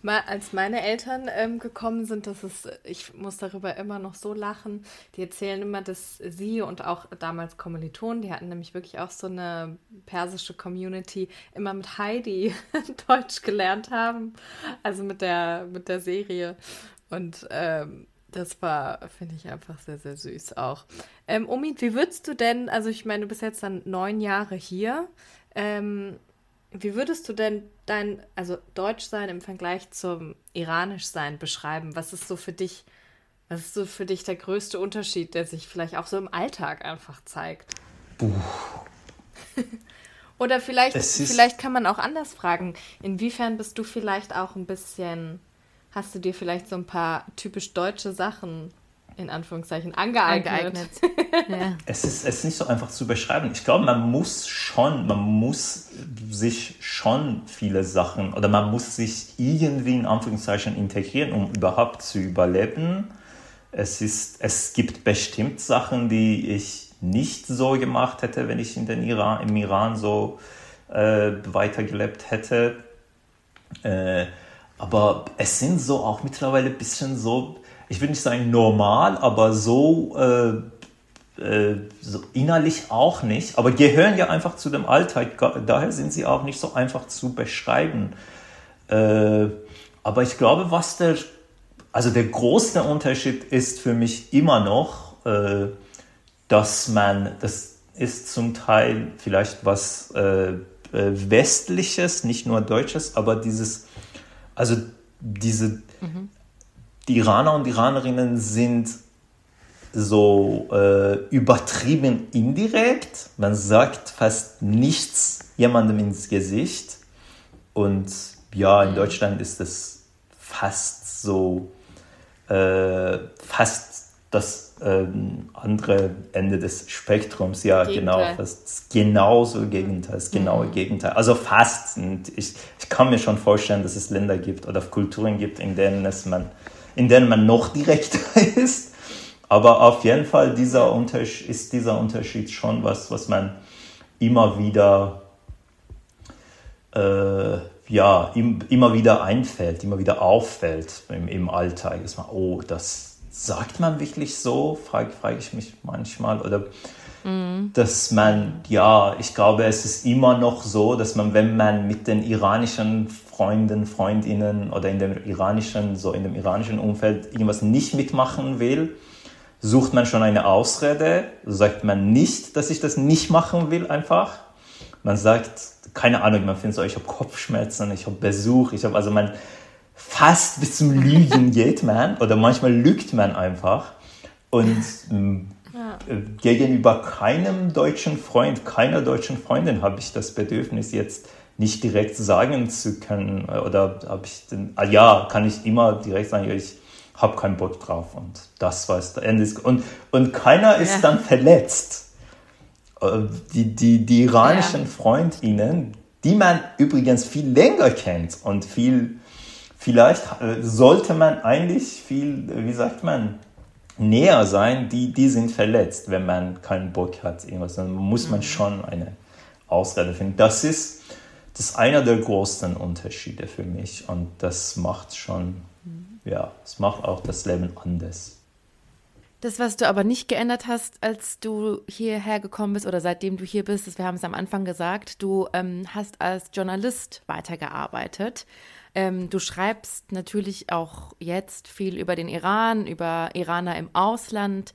Mal, als meine Eltern ähm, gekommen sind, das ist, ich muss darüber immer noch so lachen. Die erzählen immer, dass sie und auch damals Kommilitonen, die hatten nämlich wirklich auch so eine persische Community, immer mit Heidi Deutsch gelernt haben. Also mit der, mit der Serie. Und ähm, das war, finde ich, einfach sehr, sehr süß auch. Ähm, Omid, wie würdest du denn, also ich meine, du bist jetzt dann neun Jahre hier. Ähm, wie würdest du denn dein, also Deutsch sein im Vergleich zum Iranisch sein beschreiben? Was ist so für dich, was ist so für dich der größte Unterschied, der sich vielleicht auch so im Alltag einfach zeigt? Puh. Oder vielleicht, vielleicht kann man auch anders fragen. Inwiefern bist du vielleicht auch ein bisschen hast du dir vielleicht so ein paar typisch deutsche Sachen in Anführungszeichen angeeignet. angeeignet. ja. es, ist, es ist nicht so einfach zu beschreiben. Ich glaube, man muss schon, man muss sich schon viele Sachen oder man muss sich irgendwie in Anführungszeichen integrieren, um überhaupt zu überleben. Es, ist, es gibt bestimmt Sachen, die ich nicht so gemacht hätte, wenn ich in den Iran, im Iran so äh, weitergelebt hätte. Äh, aber es sind so auch mittlerweile ein bisschen so, ich will nicht sagen normal, aber so, äh, äh, so innerlich auch nicht. Aber gehören ja einfach zu dem Alltag, daher sind sie auch nicht so einfach zu beschreiben. Äh, aber ich glaube, was der, also der größte Unterschied ist für mich immer noch, äh, dass man, das ist zum Teil vielleicht was äh, Westliches, nicht nur Deutsches, aber dieses also diese mhm. die Iraner und Iranerinnen sind so äh, übertrieben indirekt. Man sagt fast nichts jemandem ins Gesicht. Und ja, in. Deutschland ist es fast so, äh, fast das ähm, andere Ende des Spektrums, ja, genau, Gegenteil. genau, das genauso Gegenteil, das genaue mhm. Gegenteil. Also fast. Und ich, ich kann mir schon vorstellen, dass es Länder gibt oder Kulturen gibt, in denen es man, in denen man noch direkter ist. Aber auf jeden Fall dieser Unterschied, ist dieser Unterschied schon was, was man immer wieder, äh, ja, im, immer wieder einfällt, immer wieder auffällt im, im Alltag. Dass man, oh, das, sagt man wirklich so, frage, frage ich mich manchmal. Oder mhm. dass man, ja, ich glaube, es ist immer noch so, dass man, wenn man mit den iranischen Freunden, Freundinnen oder in dem iranischen, so in dem iranischen Umfeld irgendwas nicht mitmachen will, sucht man schon eine Ausrede, sagt man nicht, dass ich das nicht machen will einfach. Man sagt, keine Ahnung, man findet so, ich habe Kopfschmerzen, ich habe Besuch, ich habe, also man, fast bis zum Lügen geht man oder manchmal lügt man einfach. Und ähm, ja. Äh, gegenüber keinem deutschen Freund, keiner deutschen Freundin habe ich das Bedürfnis jetzt nicht direkt sagen zu können oder habe ich den, ah, ja, kann ich immer direkt sagen, ich habe keinen Bock drauf und das war es. Und, und keiner ist ja. dann verletzt. Äh, die, die, die iranischen ja. Freundinnen, die man übrigens viel länger kennt und viel vielleicht äh, sollte man eigentlich viel, wie sagt man, näher sein, die, die sind verletzt, wenn man keinen Bock hat, irgendwas. Dann muss man mhm. schon eine Ausrede finden. Das ist, das ist einer der größten Unterschiede für mich und das macht schon, mhm. ja, es macht auch das Leben anders. Das, was du aber nicht geändert hast, als du hierher gekommen bist oder seitdem du hier bist, das, wir haben es am Anfang gesagt, du ähm, hast als Journalist weitergearbeitet. Ähm, du schreibst natürlich auch jetzt viel über den Iran, über Iraner im Ausland.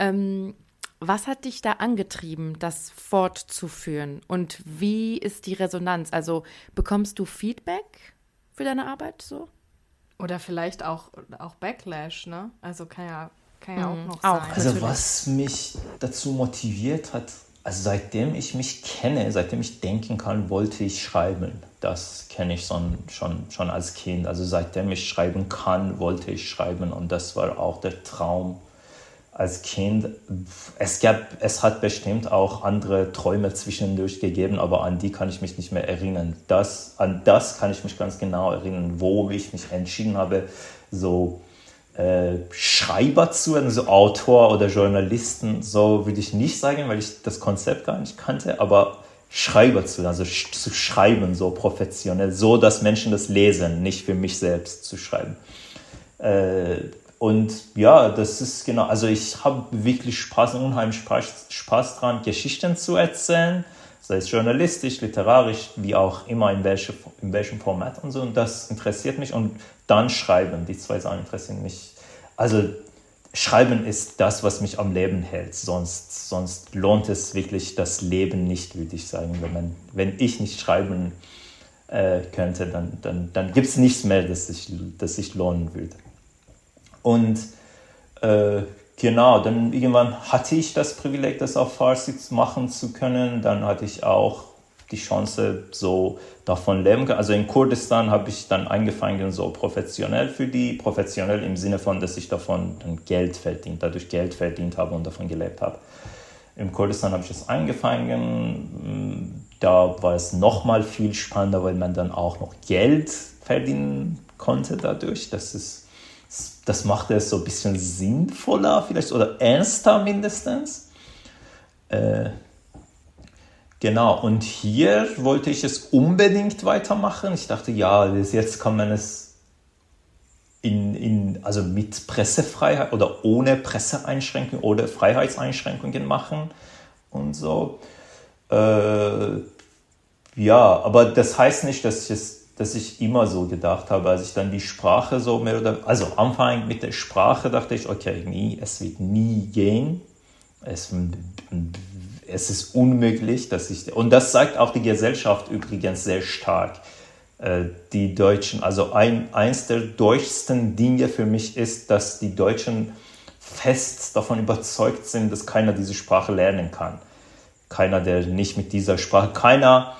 Ähm, was hat dich da angetrieben, das fortzuführen? Und wie ist die Resonanz? Also bekommst du Feedback für deine Arbeit so? Oder vielleicht auch, auch Backlash, ne? Also kann ja, kann ja mhm. auch noch auch, sein. Also was mich dazu motiviert hat, also seitdem ich mich kenne, seitdem ich denken kann, wollte ich schreiben. Das kenne ich schon, schon, schon als Kind. Also seitdem ich schreiben kann, wollte ich schreiben. Und das war auch der Traum als Kind. Es, gab, es hat bestimmt auch andere Träume zwischendurch gegeben, aber an die kann ich mich nicht mehr erinnern. Das, an das kann ich mich ganz genau erinnern, wo ich mich entschieden habe, so äh, Schreiber zu werden, so Autor oder Journalisten, so würde ich nicht sagen, weil ich das Konzept gar nicht kannte, aber Schreiber zu also zu schreiben, so professionell, so dass Menschen das lesen, nicht für mich selbst zu schreiben. Äh, und ja, das ist genau, also ich habe wirklich Spaß, unheimlich Spaß, Spaß dran, Geschichten zu erzählen, sei es journalistisch, literarisch, wie auch immer, in, welche, in welchem Format und so. Und das interessiert mich. Und dann schreiben. Die zwei Sachen interessieren mich. Also Schreiben ist das, was mich am Leben hält. Sonst, sonst lohnt es wirklich das Leben nicht, würde ich sagen. Wenn, man, wenn ich nicht schreiben äh, könnte, dann, dann, dann gibt es nichts mehr, das sich, das sich lohnen würde. Und äh, genau, dann irgendwann hatte ich das Privileg, das auf Farsi machen zu können. Dann hatte ich auch die Chance, so davon leben können. Also in Kurdistan habe ich dann angefangen, so professionell für die, professionell im Sinne von, dass ich davon Geld verdient, dadurch Geld verdient habe und davon gelebt habe. Im Kurdistan habe ich das angefangen. Da war es nochmal viel spannender, weil man dann auch noch Geld verdienen konnte dadurch. Das ist, das machte es so ein bisschen sinnvoller vielleicht oder ernster mindestens. Äh, Genau, und hier wollte ich es unbedingt weitermachen. Ich dachte, ja, jetzt kann man es in, in, also mit Pressefreiheit oder ohne Presseeinschränkungen oder Freiheitseinschränkungen machen und so. Äh, ja, aber das heißt nicht, dass ich, es, dass ich immer so gedacht habe, als ich dann die Sprache so mehr oder also Anfang mit der Sprache dachte ich, okay, nie, es wird nie gehen. Es, es ist unmöglich, dass ich, und das sagt auch die Gesellschaft übrigens sehr stark, äh, die Deutschen, also ein, eins der deutschsten Dinge für mich ist, dass die Deutschen fest davon überzeugt sind, dass keiner diese Sprache lernen kann. Keiner, der nicht mit dieser Sprache, keiner,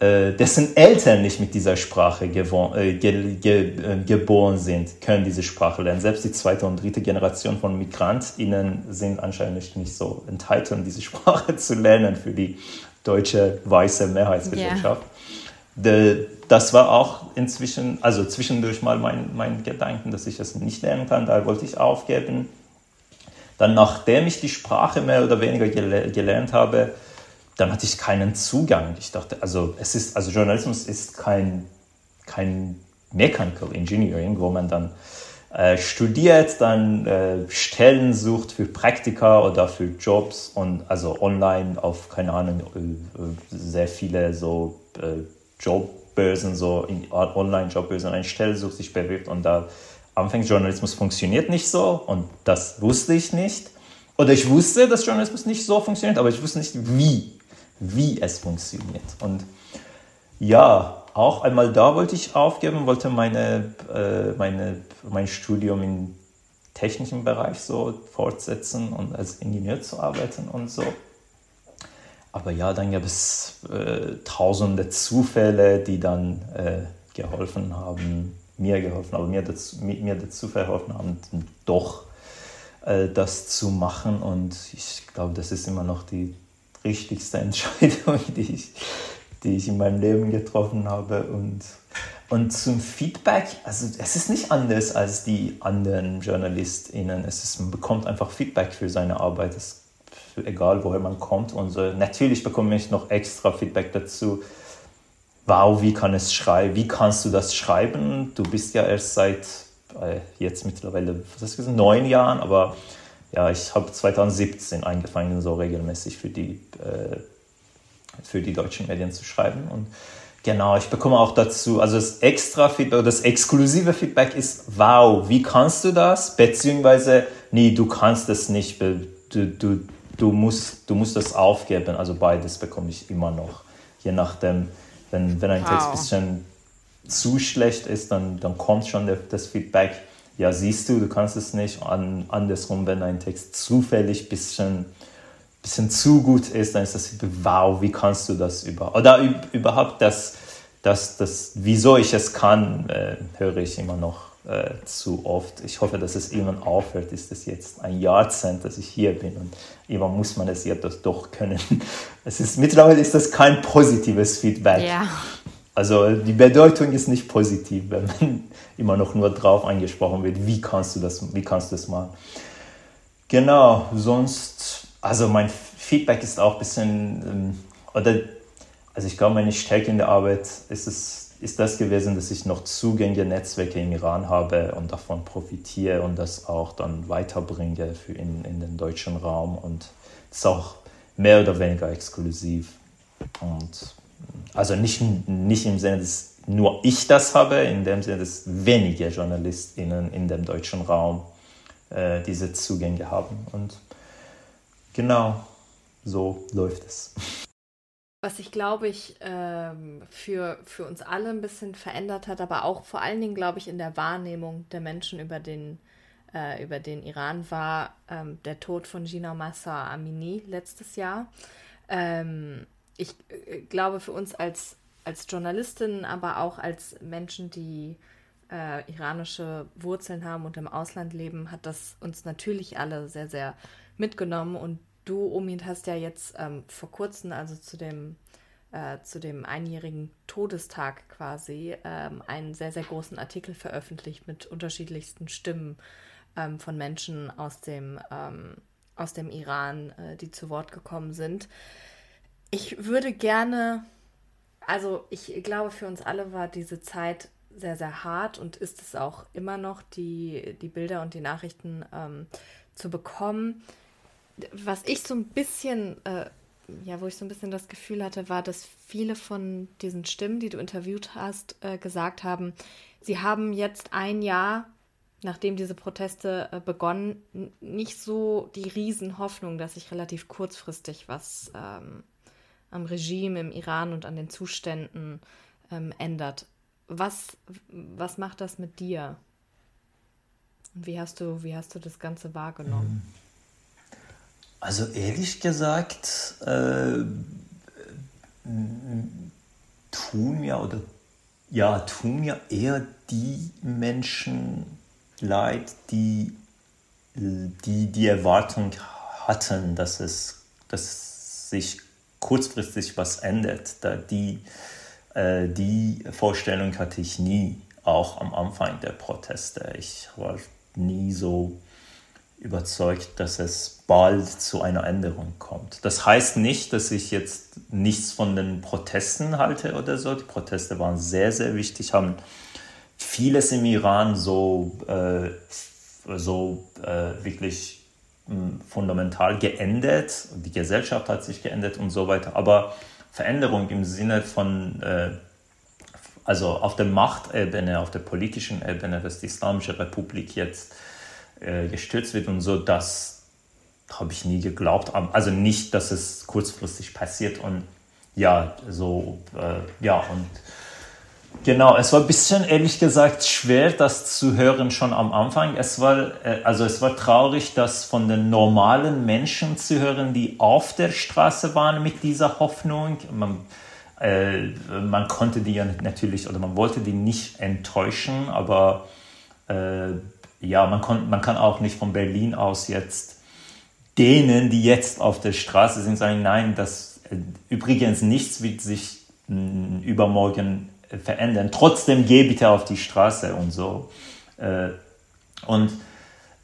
dessen Eltern nicht mit dieser Sprache äh, ge ge äh, geboren sind, können diese Sprache lernen. Selbst die zweite und dritte Generation von MigrantInnen sind anscheinend nicht so enthalten, diese Sprache zu lernen für die deutsche weiße Mehrheitsgesellschaft. Yeah. das war auch inzwischen, also zwischendurch mal mein, mein Gedanken, dass ich es nicht lernen kann. Da wollte ich aufgeben. Dann, nachdem ich die Sprache mehr oder weniger gel gelernt habe, dann hatte ich keinen Zugang. Ich dachte, also es ist, also Journalismus ist kein, kein Mechanical Engineering, wo man dann äh, studiert, dann äh, Stellen sucht für Praktika oder für Jobs und also online auf, keine Ahnung, äh, sehr viele so äh, Jobbörsen, so Online-Jobbörsen eine Stelle sucht, sich bewirbt und da anfängt, Journalismus funktioniert nicht so und das wusste ich nicht. Oder ich wusste, dass Journalismus nicht so funktioniert, aber ich wusste nicht, wie wie es funktioniert. Und ja, auch einmal da wollte ich aufgeben, wollte meine, äh, meine, mein Studium im technischen Bereich so fortsetzen und als Ingenieur zu arbeiten und so. Aber ja, dann gab es äh, tausende Zufälle, die dann äh, geholfen haben, mir geholfen haben, mir dazu, mir dazu verholfen haben, doch äh, das zu machen. Und ich glaube, das ist immer noch die richtigste Entscheidung, die ich, die ich in meinem Leben getroffen habe. Und, und zum Feedback, also es ist nicht anders als die anderen JournalistInnen. Es ist, man bekommt einfach Feedback für seine Arbeit, es, egal woher man kommt. Und so. Natürlich bekomme ich noch extra Feedback dazu. Wow, wie kann es schreiben? Wie kannst du das schreiben? Du bist ja erst seit äh, jetzt mittlerweile, was hast du neun Jahren, aber ja, ich habe 2017 angefangen, so regelmäßig für die, äh, für die deutschen Medien zu schreiben. Und genau, ich bekomme auch dazu, also das extra Feedback, das exklusive Feedback ist, wow, wie kannst du das? Beziehungsweise, nee, du kannst es nicht, du, du, du, musst, du musst das aufgeben. Also beides bekomme ich immer noch, je nachdem, wenn, wenn ein Text ein bisschen zu schlecht ist, dann, dann kommt schon der, das Feedback ja, siehst du, du kannst es nicht. An, andersrum, wenn ein Text zufällig ein bisschen, bisschen zu gut ist, dann ist das, wow, wie kannst du das über, oder überhaupt das, das, das, wieso ich es kann, äh, höre ich immer noch äh, zu oft. Ich hoffe, dass es irgendwann aufhört. Ist es jetzt ein Jahrzehnt, dass ich hier bin und irgendwann muss man es ja doch können. Es ist, mittlerweile ist das kein positives Feedback. Ja. Also die Bedeutung ist nicht positiv, wenn man immer noch nur drauf angesprochen wird, wie kannst du das, wie kannst du das machen. Genau, sonst, also mein Feedback ist auch ein bisschen, ähm, oder, also ich glaube, meine Stärke in der Arbeit ist es, ist das gewesen, dass ich noch zugängliche Netzwerke im Iran habe und davon profitiere und das auch dann weiterbringe für in, in den deutschen Raum und es ist auch mehr oder weniger exklusiv und also nicht, nicht im Sinne, dass nur ich das habe, in dem Sinne, dass wenige JournalistInnen in dem deutschen Raum äh, diese Zugänge haben. Und genau so läuft es. Was sich, glaube ich, ähm, für, für uns alle ein bisschen verändert hat, aber auch vor allen Dingen, glaube ich, in der Wahrnehmung der Menschen über den, äh, über den Iran war ähm, der Tod von Gina Massa Amini letztes Jahr. Ähm, ich äh, glaube, für uns als, als Journalistinnen, aber auch als Menschen, die äh, iranische Wurzeln haben und im Ausland leben, hat das uns natürlich alle sehr, sehr mitgenommen. Und du, Omid, hast ja jetzt ähm, vor kurzem, also zu dem, äh, zu dem einjährigen Todestag quasi, ähm, einen sehr, sehr großen Artikel veröffentlicht mit unterschiedlichsten Stimmen ähm, von Menschen aus dem, ähm, aus dem Iran, äh, die zu Wort gekommen sind. Ich würde gerne, also ich glaube, für uns alle war diese Zeit sehr, sehr hart und ist es auch immer noch, die, die Bilder und die Nachrichten ähm, zu bekommen. Was ich so ein bisschen, äh, ja, wo ich so ein bisschen das Gefühl hatte, war, dass viele von diesen Stimmen, die du interviewt hast, äh, gesagt haben, sie haben jetzt ein Jahr, nachdem diese Proteste äh, begonnen, nicht so die Riesenhoffnung, dass sich relativ kurzfristig was ähm, am Regime im Iran und an den Zuständen ähm, ändert. Was, was macht das mit dir? Wie hast du, wie hast du das Ganze wahrgenommen? Also ehrlich gesagt, äh, tun mir oder ja, tun mir eher die Menschen leid, die die, die Erwartung hatten, dass es, dass sich kurzfristig was ändert. Da die, äh, die Vorstellung hatte ich nie, auch am Anfang der Proteste. Ich war nie so überzeugt, dass es bald zu einer Änderung kommt. Das heißt nicht, dass ich jetzt nichts von den Protesten halte oder so. Die Proteste waren sehr, sehr wichtig, haben vieles im Iran so, äh, so äh, wirklich fundamental geändert. Die Gesellschaft hat sich geändert und so weiter. Aber Veränderung im Sinne von äh, also auf der Machtebene, auf der politischen Ebene, dass die Islamische Republik jetzt äh, gestürzt wird und so, das habe ich nie geglaubt. Also nicht, dass es kurzfristig passiert und ja, so, äh, ja, und genau, es war ein bisschen, ehrlich gesagt, schwer, das zu hören schon am Anfang. Es war, äh, also es war traurig, das von den normalen Menschen zu hören, die auf der Straße waren mit dieser Hoffnung. Man, äh, man konnte die ja natürlich oder man wollte die nicht enttäuschen, aber äh, ja, man, kon, man kann auch nicht von Berlin aus jetzt denen, die jetzt auf der Straße sind, sagen, nein, das äh, übrigens nichts wird sich mh, übermorgen verändern. Trotzdem geh bitte auf die Straße und so. Äh, und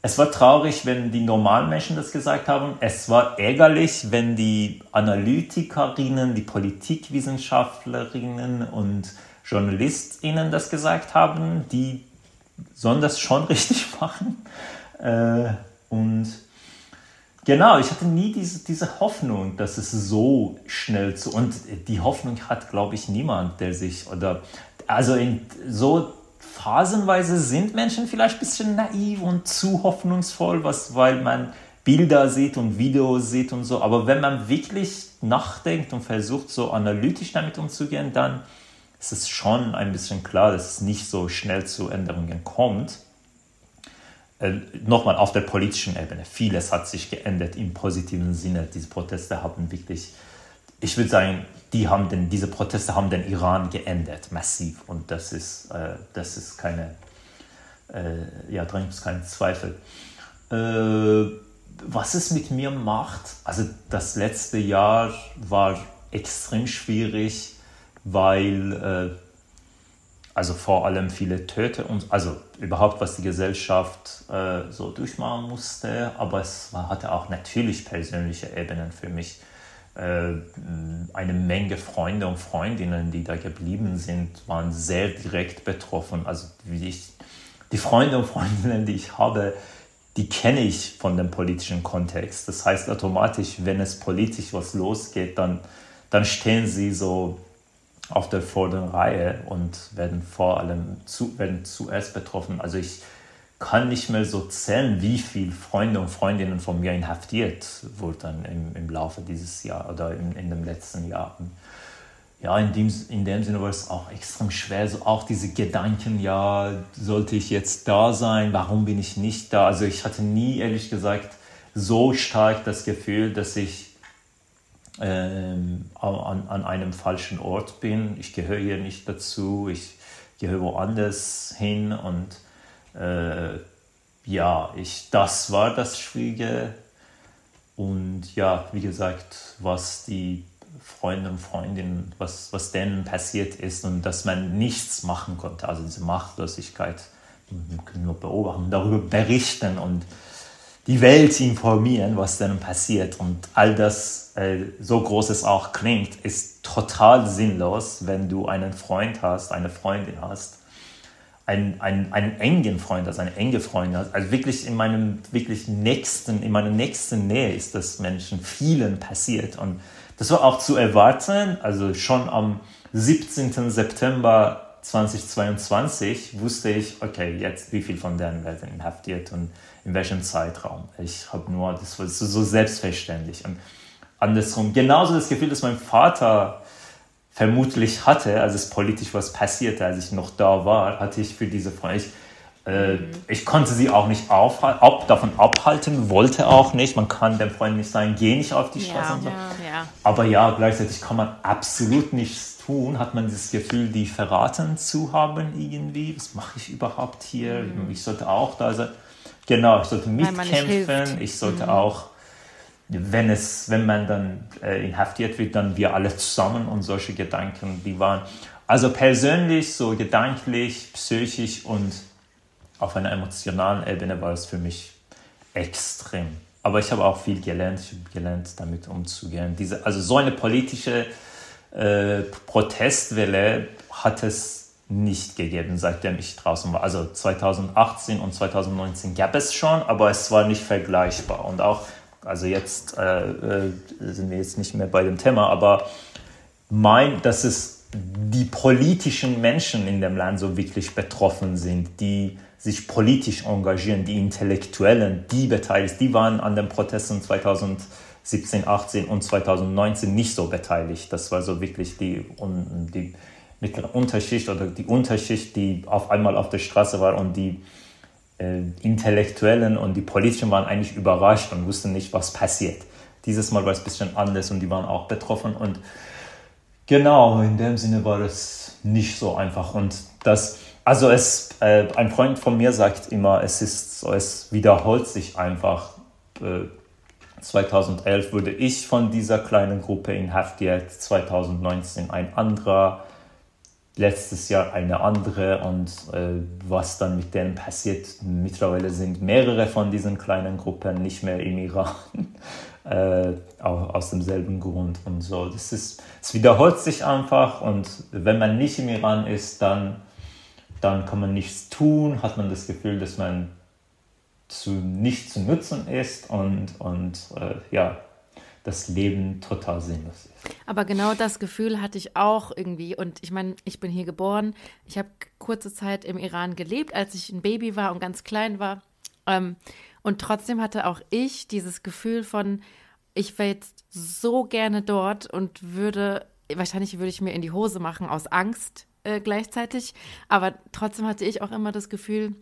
es war traurig, wenn die normalen Menschen das gesagt haben. Es war ärgerlich, wenn die Analytikerinnen, die Politikwissenschaftlerinnen und JournalistInnen das gesagt haben. Die sollen das schon richtig machen. Äh, und genau, ich hatte nie diese, diese Hoffnung, dass es so schnell zu. Und die Hoffnung hat, glaube ich, niemand, der sich oder. Also in so phasenweise sind Menschen vielleicht ein bisschen naiv und zu hoffnungsvoll, was, weil man Bilder sieht und Videos sieht und so. Aber wenn man wirklich nachdenkt und versucht, so analytisch damit umzugehen, dann ist es schon ein bisschen klar, dass es nicht so schnell zu Änderungen kommt. Äh, nochmal auf der politischen Ebene. Vieles hat sich geändert im positiven Sinne. Diese Proteste haben wirklich ich würde sagen, die haben den, diese Proteste haben den Iran geändert, massiv. Und das ist, äh, das ist keine, äh, ja, drin ist kein Zweifel. Äh, was es mit mir macht, also das letzte Jahr war extrem schwierig, weil, äh, also vor allem viele Töte und, also überhaupt, was die Gesellschaft äh, so durchmachen musste, aber es hatte auch natürlich persönliche Ebenen für mich äh, eine Menge Freunde und Freundinnen, die da geblieben sind, waren sehr direkt betroffen. Also wie ich, die Freunde und Freundinnen, die ich habe, die kenne ich von dem politischen Kontext. Das heißt automatisch, wenn es politisch was losgeht, dann, dann stehen sie so auf der vorderen Reihe und werden vor allem zu, werden zuerst betroffen. Also ich kann nicht mehr so zählen, wie viele Freunde und Freundinnen von mir inhaftiert wurden im, im Laufe dieses Jahr oder in, in den letzten Jahren. Ja, in dem, in dem Sinne war es auch extrem schwer, so auch diese Gedanken, ja, sollte ich jetzt da sein, warum bin ich nicht da? Also ich hatte nie, ehrlich gesagt, so stark das Gefühl, dass ich ähm, an, an einem falschen Ort bin. Ich gehöre hier nicht dazu, ich gehöre woanders hin und äh, ja, ich, das war das Schwierige. Und ja, wie gesagt, was die Freunde und Freundinnen, was, was denen passiert ist und dass man nichts machen konnte, also diese Machtlosigkeit, wir können nur beobachten, darüber berichten und die Welt informieren, was dann passiert. Und all das, äh, so groß es auch klingt, ist total sinnlos, wenn du einen Freund hast, eine Freundin hast, einen, einen, einen engen Freund hast, eine enge Freundin hast. Also wirklich in meinem wirklich nächsten, in meiner nächsten Nähe ist das Menschen vielen passiert. Und das war auch zu erwarten. Also schon am 17. September 2022 wusste ich, okay, jetzt wie viel von denen werden inhaftiert und in welchem Zeitraum. Ich habe nur, das war so selbstverständlich. Und andersrum, genauso das Gefühl, dass mein Vater vermutlich hatte, als es politisch was passierte, als ich noch da war, hatte ich für diese Frau. Ich, äh, mhm. ich konnte sie auch nicht auf, ab, davon abhalten, wollte auch nicht. Man kann dem Freund nicht sagen, geh nicht auf die Straße. Ja, so. ja, ja. Aber ja, gleichzeitig kann man absolut nichts tun. Hat man das Gefühl, die verraten zu haben irgendwie. Was mache ich überhaupt hier? Mhm. Ich sollte auch da sein. Genau, ich sollte mitkämpfen. Ich sollte mhm. auch, wenn es, wenn man dann äh, inhaftiert wird, dann wir alle zusammen und solche Gedanken, die waren. Also persönlich, so gedanklich, psychisch und auf einer emotionalen Ebene war es für mich extrem. Aber ich habe auch viel gelernt. Ich habe gelernt, damit umzugehen. Diese, also so eine politische äh, Protestwelle hat es nicht gegeben, seitdem ich draußen war. Also 2018 und 2019 gab es schon, aber es war nicht vergleichbar. Und auch, also jetzt äh, äh, sind wir jetzt nicht mehr bei dem Thema, aber mein, dass es die politischen Menschen in dem Land so wirklich betroffen sind, die sich politisch engagieren, die Intellektuellen, die beteiligt, die waren an den Protesten 2017, 18 und 2019 nicht so beteiligt. Das war so wirklich die, die mittlere Unterschicht oder die Unterschicht, die auf einmal auf der Straße war und die äh, Intellektuellen und die Politischen waren eigentlich überrascht und wussten nicht, was passiert. Dieses Mal war es ein bisschen anders und die waren auch betroffen und genau, in dem Sinne war es nicht so einfach und das, also es, äh, ein Freund von mir sagt immer, es ist so, es wiederholt sich einfach. Äh, 2011 wurde ich von dieser kleinen Gruppe inhaftiert, 2019 ein anderer, letztes Jahr eine andere und äh, was dann mit denen passiert. Mittlerweile sind mehrere von diesen kleinen Gruppen nicht mehr im Iran, äh, auch aus demselben Grund und so. Das ist, es wiederholt sich einfach und wenn man nicht im Iran ist, dann, dann kann man nichts tun, hat man das Gefühl, dass man zu nicht zu nutzen ist und, und äh, ja, das Leben total sinnlos ist. Aber genau das Gefühl hatte ich auch irgendwie. Und ich meine, ich bin hier geboren. Ich habe kurze Zeit im Iran gelebt, als ich ein Baby war und ganz klein war. Ähm, und trotzdem hatte auch ich dieses Gefühl von, ich wäre jetzt so gerne dort und würde, wahrscheinlich würde ich mir in die Hose machen aus Angst äh, gleichzeitig. Aber trotzdem hatte ich auch immer das Gefühl,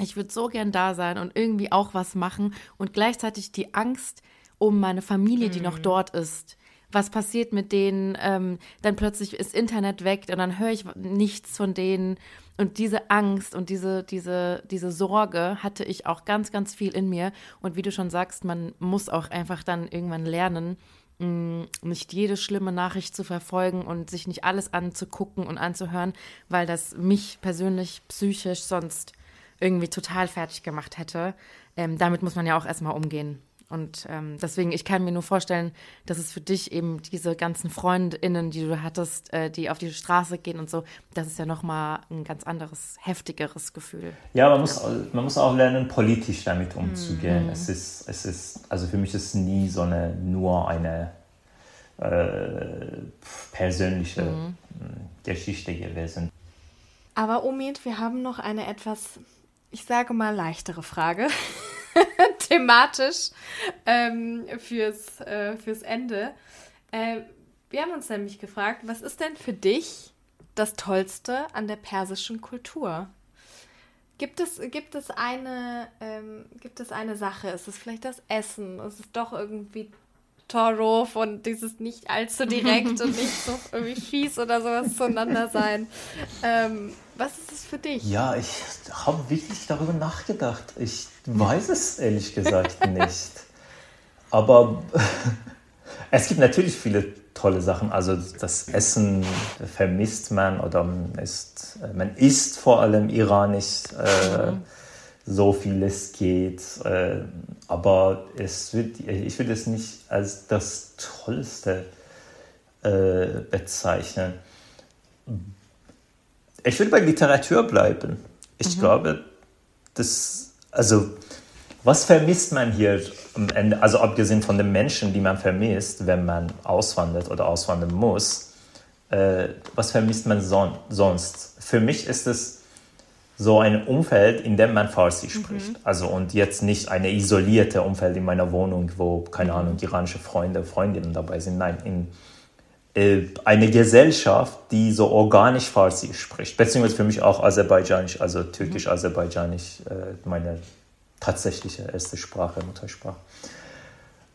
ich würde so gern da sein und irgendwie auch was machen und gleichzeitig die Angst, um meine Familie, die noch mhm. dort ist. Was passiert mit denen? Ähm, dann plötzlich ist Internet weg und dann höre ich nichts von denen. Und diese Angst und diese, diese, diese Sorge hatte ich auch ganz, ganz viel in mir. Und wie du schon sagst, man muss auch einfach dann irgendwann lernen, mm, nicht jede schlimme Nachricht zu verfolgen und sich nicht alles anzugucken und anzuhören, weil das mich persönlich psychisch sonst irgendwie total fertig gemacht hätte. Ähm, damit muss man ja auch erstmal umgehen. Und ähm, deswegen, ich kann mir nur vorstellen, dass es für dich eben diese ganzen FreundInnen, die du hattest, äh, die auf die Straße gehen und so, das ist ja nochmal ein ganz anderes, heftigeres Gefühl. Ja, man muss, man muss auch lernen, politisch damit umzugehen. Mhm. Es, ist, es ist, also für mich ist es nie so eine, nur eine äh, persönliche mhm. Geschichte gewesen. Aber Omid, wir haben noch eine etwas, ich sage mal, leichtere Frage. thematisch ähm, fürs, äh, fürs Ende. Äh, wir haben uns nämlich gefragt, was ist denn für dich das Tollste an der persischen Kultur? Gibt es, gibt es, eine, ähm, gibt es eine Sache? Ist es vielleicht das Essen? Ist es doch irgendwie Toro und dieses nicht allzu direkt und nicht so irgendwie fies oder sowas zueinander sein? Ähm, was ist es für dich? Ja, ich habe wirklich darüber nachgedacht. Ich weiß es ehrlich gesagt nicht. Aber es gibt natürlich viele tolle Sachen. Also das Essen vermisst man oder man isst, man isst vor allem iranisch. Äh, so vieles geht. Äh, aber es wird, ich würde es nicht als das Tollste äh, bezeichnen. Ich würde bei Literatur bleiben. Ich mhm. glaube, das, also, was vermisst man hier am Ende, also abgesehen von den Menschen, die man vermisst, wenn man auswandert oder auswandern muss, äh, was vermisst man son sonst? Für mich ist es so ein Umfeld, in dem man Farsi mhm. spricht. Also und jetzt nicht eine isolierte Umfeld in meiner Wohnung, wo, keine mhm. Ahnung, iranische Freunde, Freundinnen dabei sind. Nein, in äh, eine Gesellschaft, die so organisch Farsi spricht. Beziehungsweise für mich auch Aserbaidschanisch, also türkisch-aserbaidschanisch, äh, meine tatsächliche erste Sprache, Muttersprache.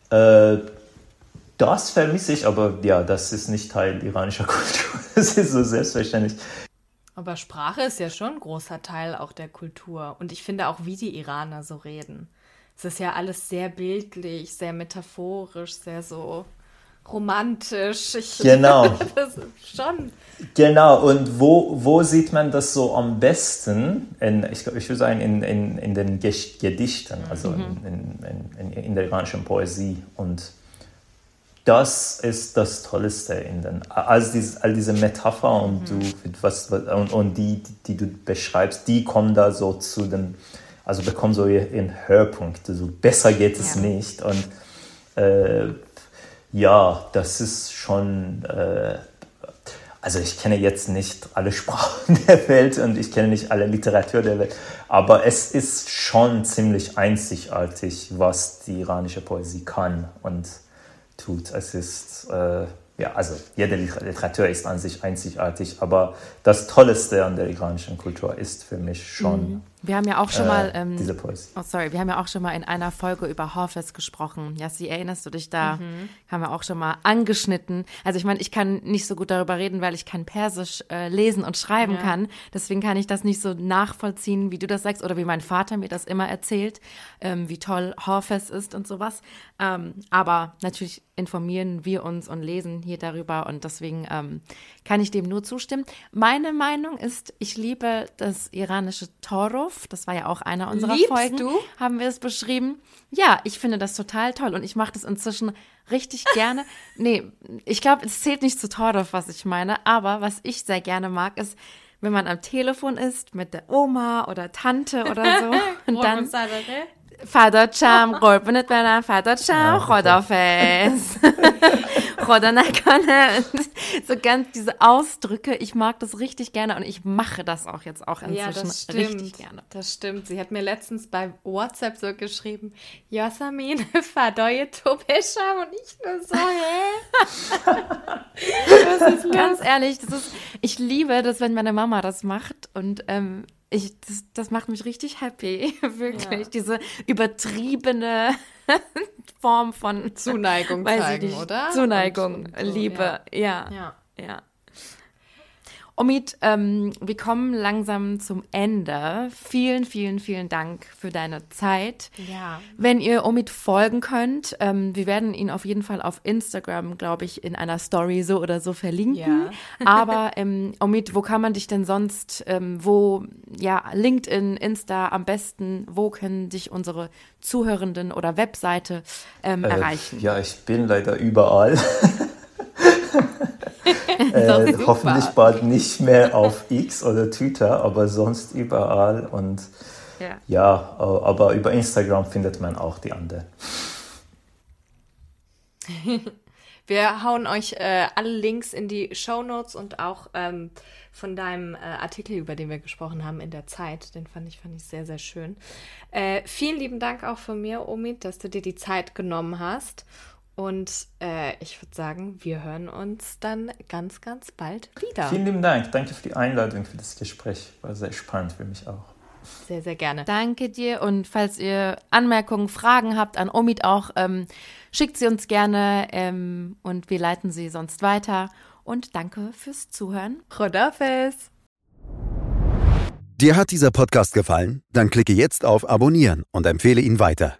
Äh, das vermisse ich, aber ja, das ist nicht Teil iranischer Kultur. Das ist so selbstverständlich. Aber Sprache ist ja schon ein großer Teil auch der Kultur. Und ich finde auch, wie die Iraner so reden. Es ist ja alles sehr bildlich, sehr metaphorisch, sehr so romantisch. Ich genau. schon. Genau, und wo, wo sieht man das so am besten? In, ich, ich würde sagen, in, in, in den Gedichten, also mhm. in, in, in, der iranischen Poesie. Und das ist das Tollste in den, all, diese, all diese Metapher und, mhm. du, was, und, und die, die du beschreibst, die kommen da so zu dem, also bekommen so ihren Höhepunkt. Also besser geht es ja. nicht. Und äh, ja, das ist schon, äh, also ich kenne jetzt nicht alle Sprachen der Welt und ich kenne nicht alle Literatur der Welt, aber es ist schon ziemlich einzigartig, was die iranische Poesie kann und tut. Es ist, äh, ja, also jede Literatur ist an sich einzigartig, aber das Tollste an der iranischen Kultur ist für mich schon mhm. Wir haben ja auch schon äh, mal ähm, diese Poesie. Oh, sorry, wir haben ja auch schon mal in einer Folge über Hafez gesprochen. Jassi, erinnerst du dich da? Mhm. Haben wir auch schon mal angeschnitten. Also ich meine, ich kann nicht so gut darüber reden, weil ich kein Persisch äh, lesen und schreiben ja. kann. Deswegen kann ich das nicht so nachvollziehen, wie du das sagst oder wie mein Vater mir das immer erzählt, ähm, wie toll Hafez ist und sowas. Ähm, aber natürlich informieren wir uns und lesen hier darüber und deswegen ähm, kann ich dem nur zustimmen. Meine Meinung ist, ich liebe das iranische Torov. Das war ja auch einer unserer Liebst Folgen. du? Haben wir es beschrieben. Ja, ich finde das total toll und ich mache das inzwischen richtig gerne. nee, ich glaube, es zählt nicht zu Torov, was ich meine, aber was ich sehr gerne mag, ist, wenn man am Telefon ist mit der Oma oder Tante oder so und dann فدات قربونت برم فدات خدافز خدا نکنه so ganz diese Ausdrücke ich mag das richtig gerne und ich mache das auch jetzt auch inzwischen ja, das stimmt, richtig gerne das stimmt sie hat mir letztens bei WhatsApp so geschrieben Yasamin فدای تو بشم und ich nur so hä das ist ganz ehrlich das ist ich liebe das wenn meine Mama das macht und ähm, ich, das, das macht mich richtig happy, wirklich. Ja. Diese übertriebene Form von Zuneigung zeigen, oder? Zuneigung, und, und so, Liebe, ja. ja. ja. Omid, ähm, wir kommen langsam zum Ende. Vielen, vielen, vielen Dank für deine Zeit. Ja. Wenn ihr Omid folgen könnt, ähm, wir werden ihn auf jeden Fall auf Instagram, glaube ich, in einer Story so oder so verlinken. Ja. Aber ähm, Omid, wo kann man dich denn sonst, ähm, wo, ja, LinkedIn, Insta am besten, wo können dich unsere Zuhörenden oder Webseite ähm, äh, erreichen? Ja, ich bin leider überall. äh, hoffentlich bald nicht mehr auf X oder Twitter, aber sonst überall. Und ja, ja aber über Instagram findet man auch die anderen. Wir hauen euch äh, alle Links in die Show Notes und auch ähm, von deinem äh, Artikel, über den wir gesprochen haben in der Zeit. Den fand ich, fand ich sehr, sehr schön. Äh, vielen lieben Dank auch von mir, Omid, dass du dir die Zeit genommen hast. Und äh, ich würde sagen, wir hören uns dann ganz, ganz bald wieder. Vielen lieben Dank. Danke für die Einladung, für das Gespräch. War sehr spannend für mich auch. Sehr, sehr gerne. Danke dir. Und falls ihr Anmerkungen, Fragen habt an Omid auch, ähm, schickt sie uns gerne ähm, und wir leiten sie sonst weiter. Und danke fürs Zuhören. Rodafes. Dir hat dieser Podcast gefallen? Dann klicke jetzt auf Abonnieren und empfehle ihn weiter.